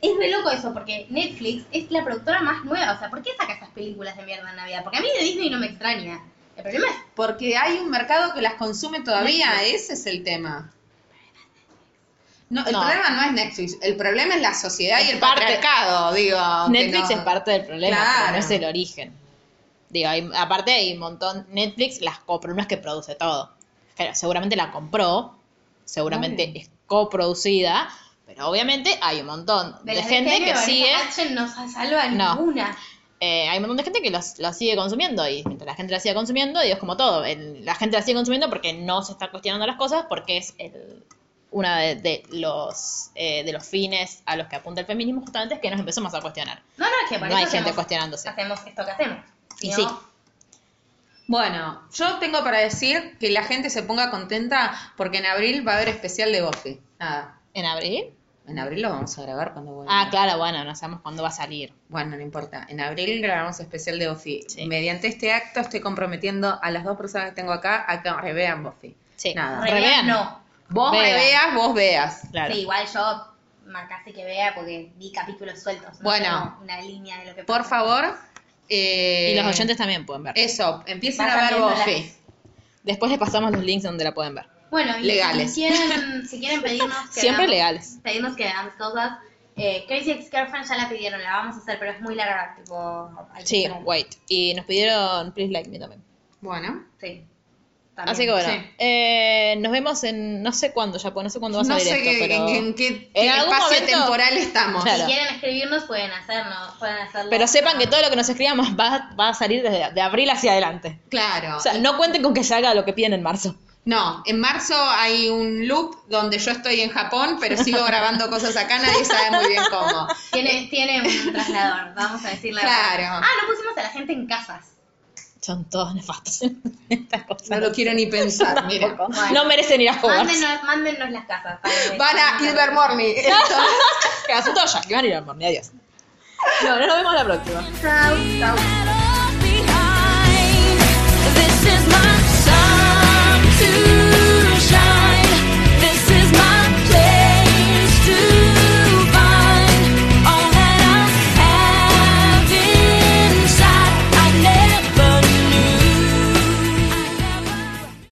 es re loco eso, porque Netflix es la productora más nueva. O sea, ¿por qué saca esas películas de mierda en Navidad? Porque a mí de Disney no me extraña. El problema es. Porque hay un mercado que las consume todavía, ese es el tema. No, el No. problema no es Netflix, el problema es la sociedad y el parte- patriarcado, digo. Netflix no- es parte del problema, Claro. pero no es el origen. Digo, hay- aparte hay un montón. Netflix las compra, no es que produce todo. Claro, seguramente la compró, seguramente es coproducida, pero obviamente hay un montón de, gente que sigue. No sa- salva No. ninguna. eh, hay un montón de gente que los sigue consumiendo y mientras la gente la siga consumiendo, digo, es como todo. el- la gente la sigue consumiendo porque no se está cuestionando las cosas, porque es el, una de, de los eh, de los fines a los que apunta el feminismo justamente es que nos empezamos a cuestionar. No, no, es que por No eso hay gente cuestionándose. Hacemos esto que hacemos. Y sí. Bueno, yo tengo para decir que la gente se ponga contenta porque en abril va a haber especial de Buffy. Nada, ¿En abril? en abril lo vamos a grabar cuando vuelva. Ah, claro, bueno, no sabemos cuándo va a salir. Bueno, no importa. En abril grabamos especial de Buffy. Sí. Mediante este acto estoy comprometiendo a las dos personas que tengo acá a que revean Buffy. Sí. Nada. Revean, no. Vos Vean. reveas, vos veas. Claro. Sí, igual yo ma, casi que vea porque vi capítulos sueltos. No Bueno. tengo una línea de lo que Por pasa. favor. Eh, Y los oyentes también pueden ver. Eso, empiecen Vayan a ver. Buffy. Después les pasamos los links donde la pueden ver. Bueno, y Legales. Si quieren, si quieren pedirnos que Siempre hagamos- legales. pedirnos que hagamos cosas, eh, Crazy Ex Girlfriend ya la pidieron, la vamos a hacer, pero es muy larga, tipo. Sí, wait. Y nos pidieron Please Like Me también. Bueno. Sí. También. Así que bueno, sí. eh, nos vemos en no sé cuándo ya, pues no sé cuándo va a No salir sé esto, qué- pero... en, en qué en algún espacio momento- temporal estamos. Claro. Si quieren escribirnos, pueden hacerlo. Pueden hacerlo. Pero sepan que todo lo que nos escribamos va, va a salir desde de abril hacia adelante. Claro. O sea, no cuenten con que se haga lo que piden en marzo. No, en marzo hay un loop donde yo estoy en Japón, pero sigo grabando cosas acá, nadie sabe muy bien cómo. Tiene, tiene un traslador, vamos a decirle. Claro. Ah, no pusimos a la gente en casas son todos nefastos en esta cosa. No lo quiero ni pensar, No merecen ir a jugar. Mándenos, mándenos, las casas. Van a Ilvermorny. Que asunto ya, que van a Ilvermorny. Adiós. No, nos vemos la próxima. Chao, chao.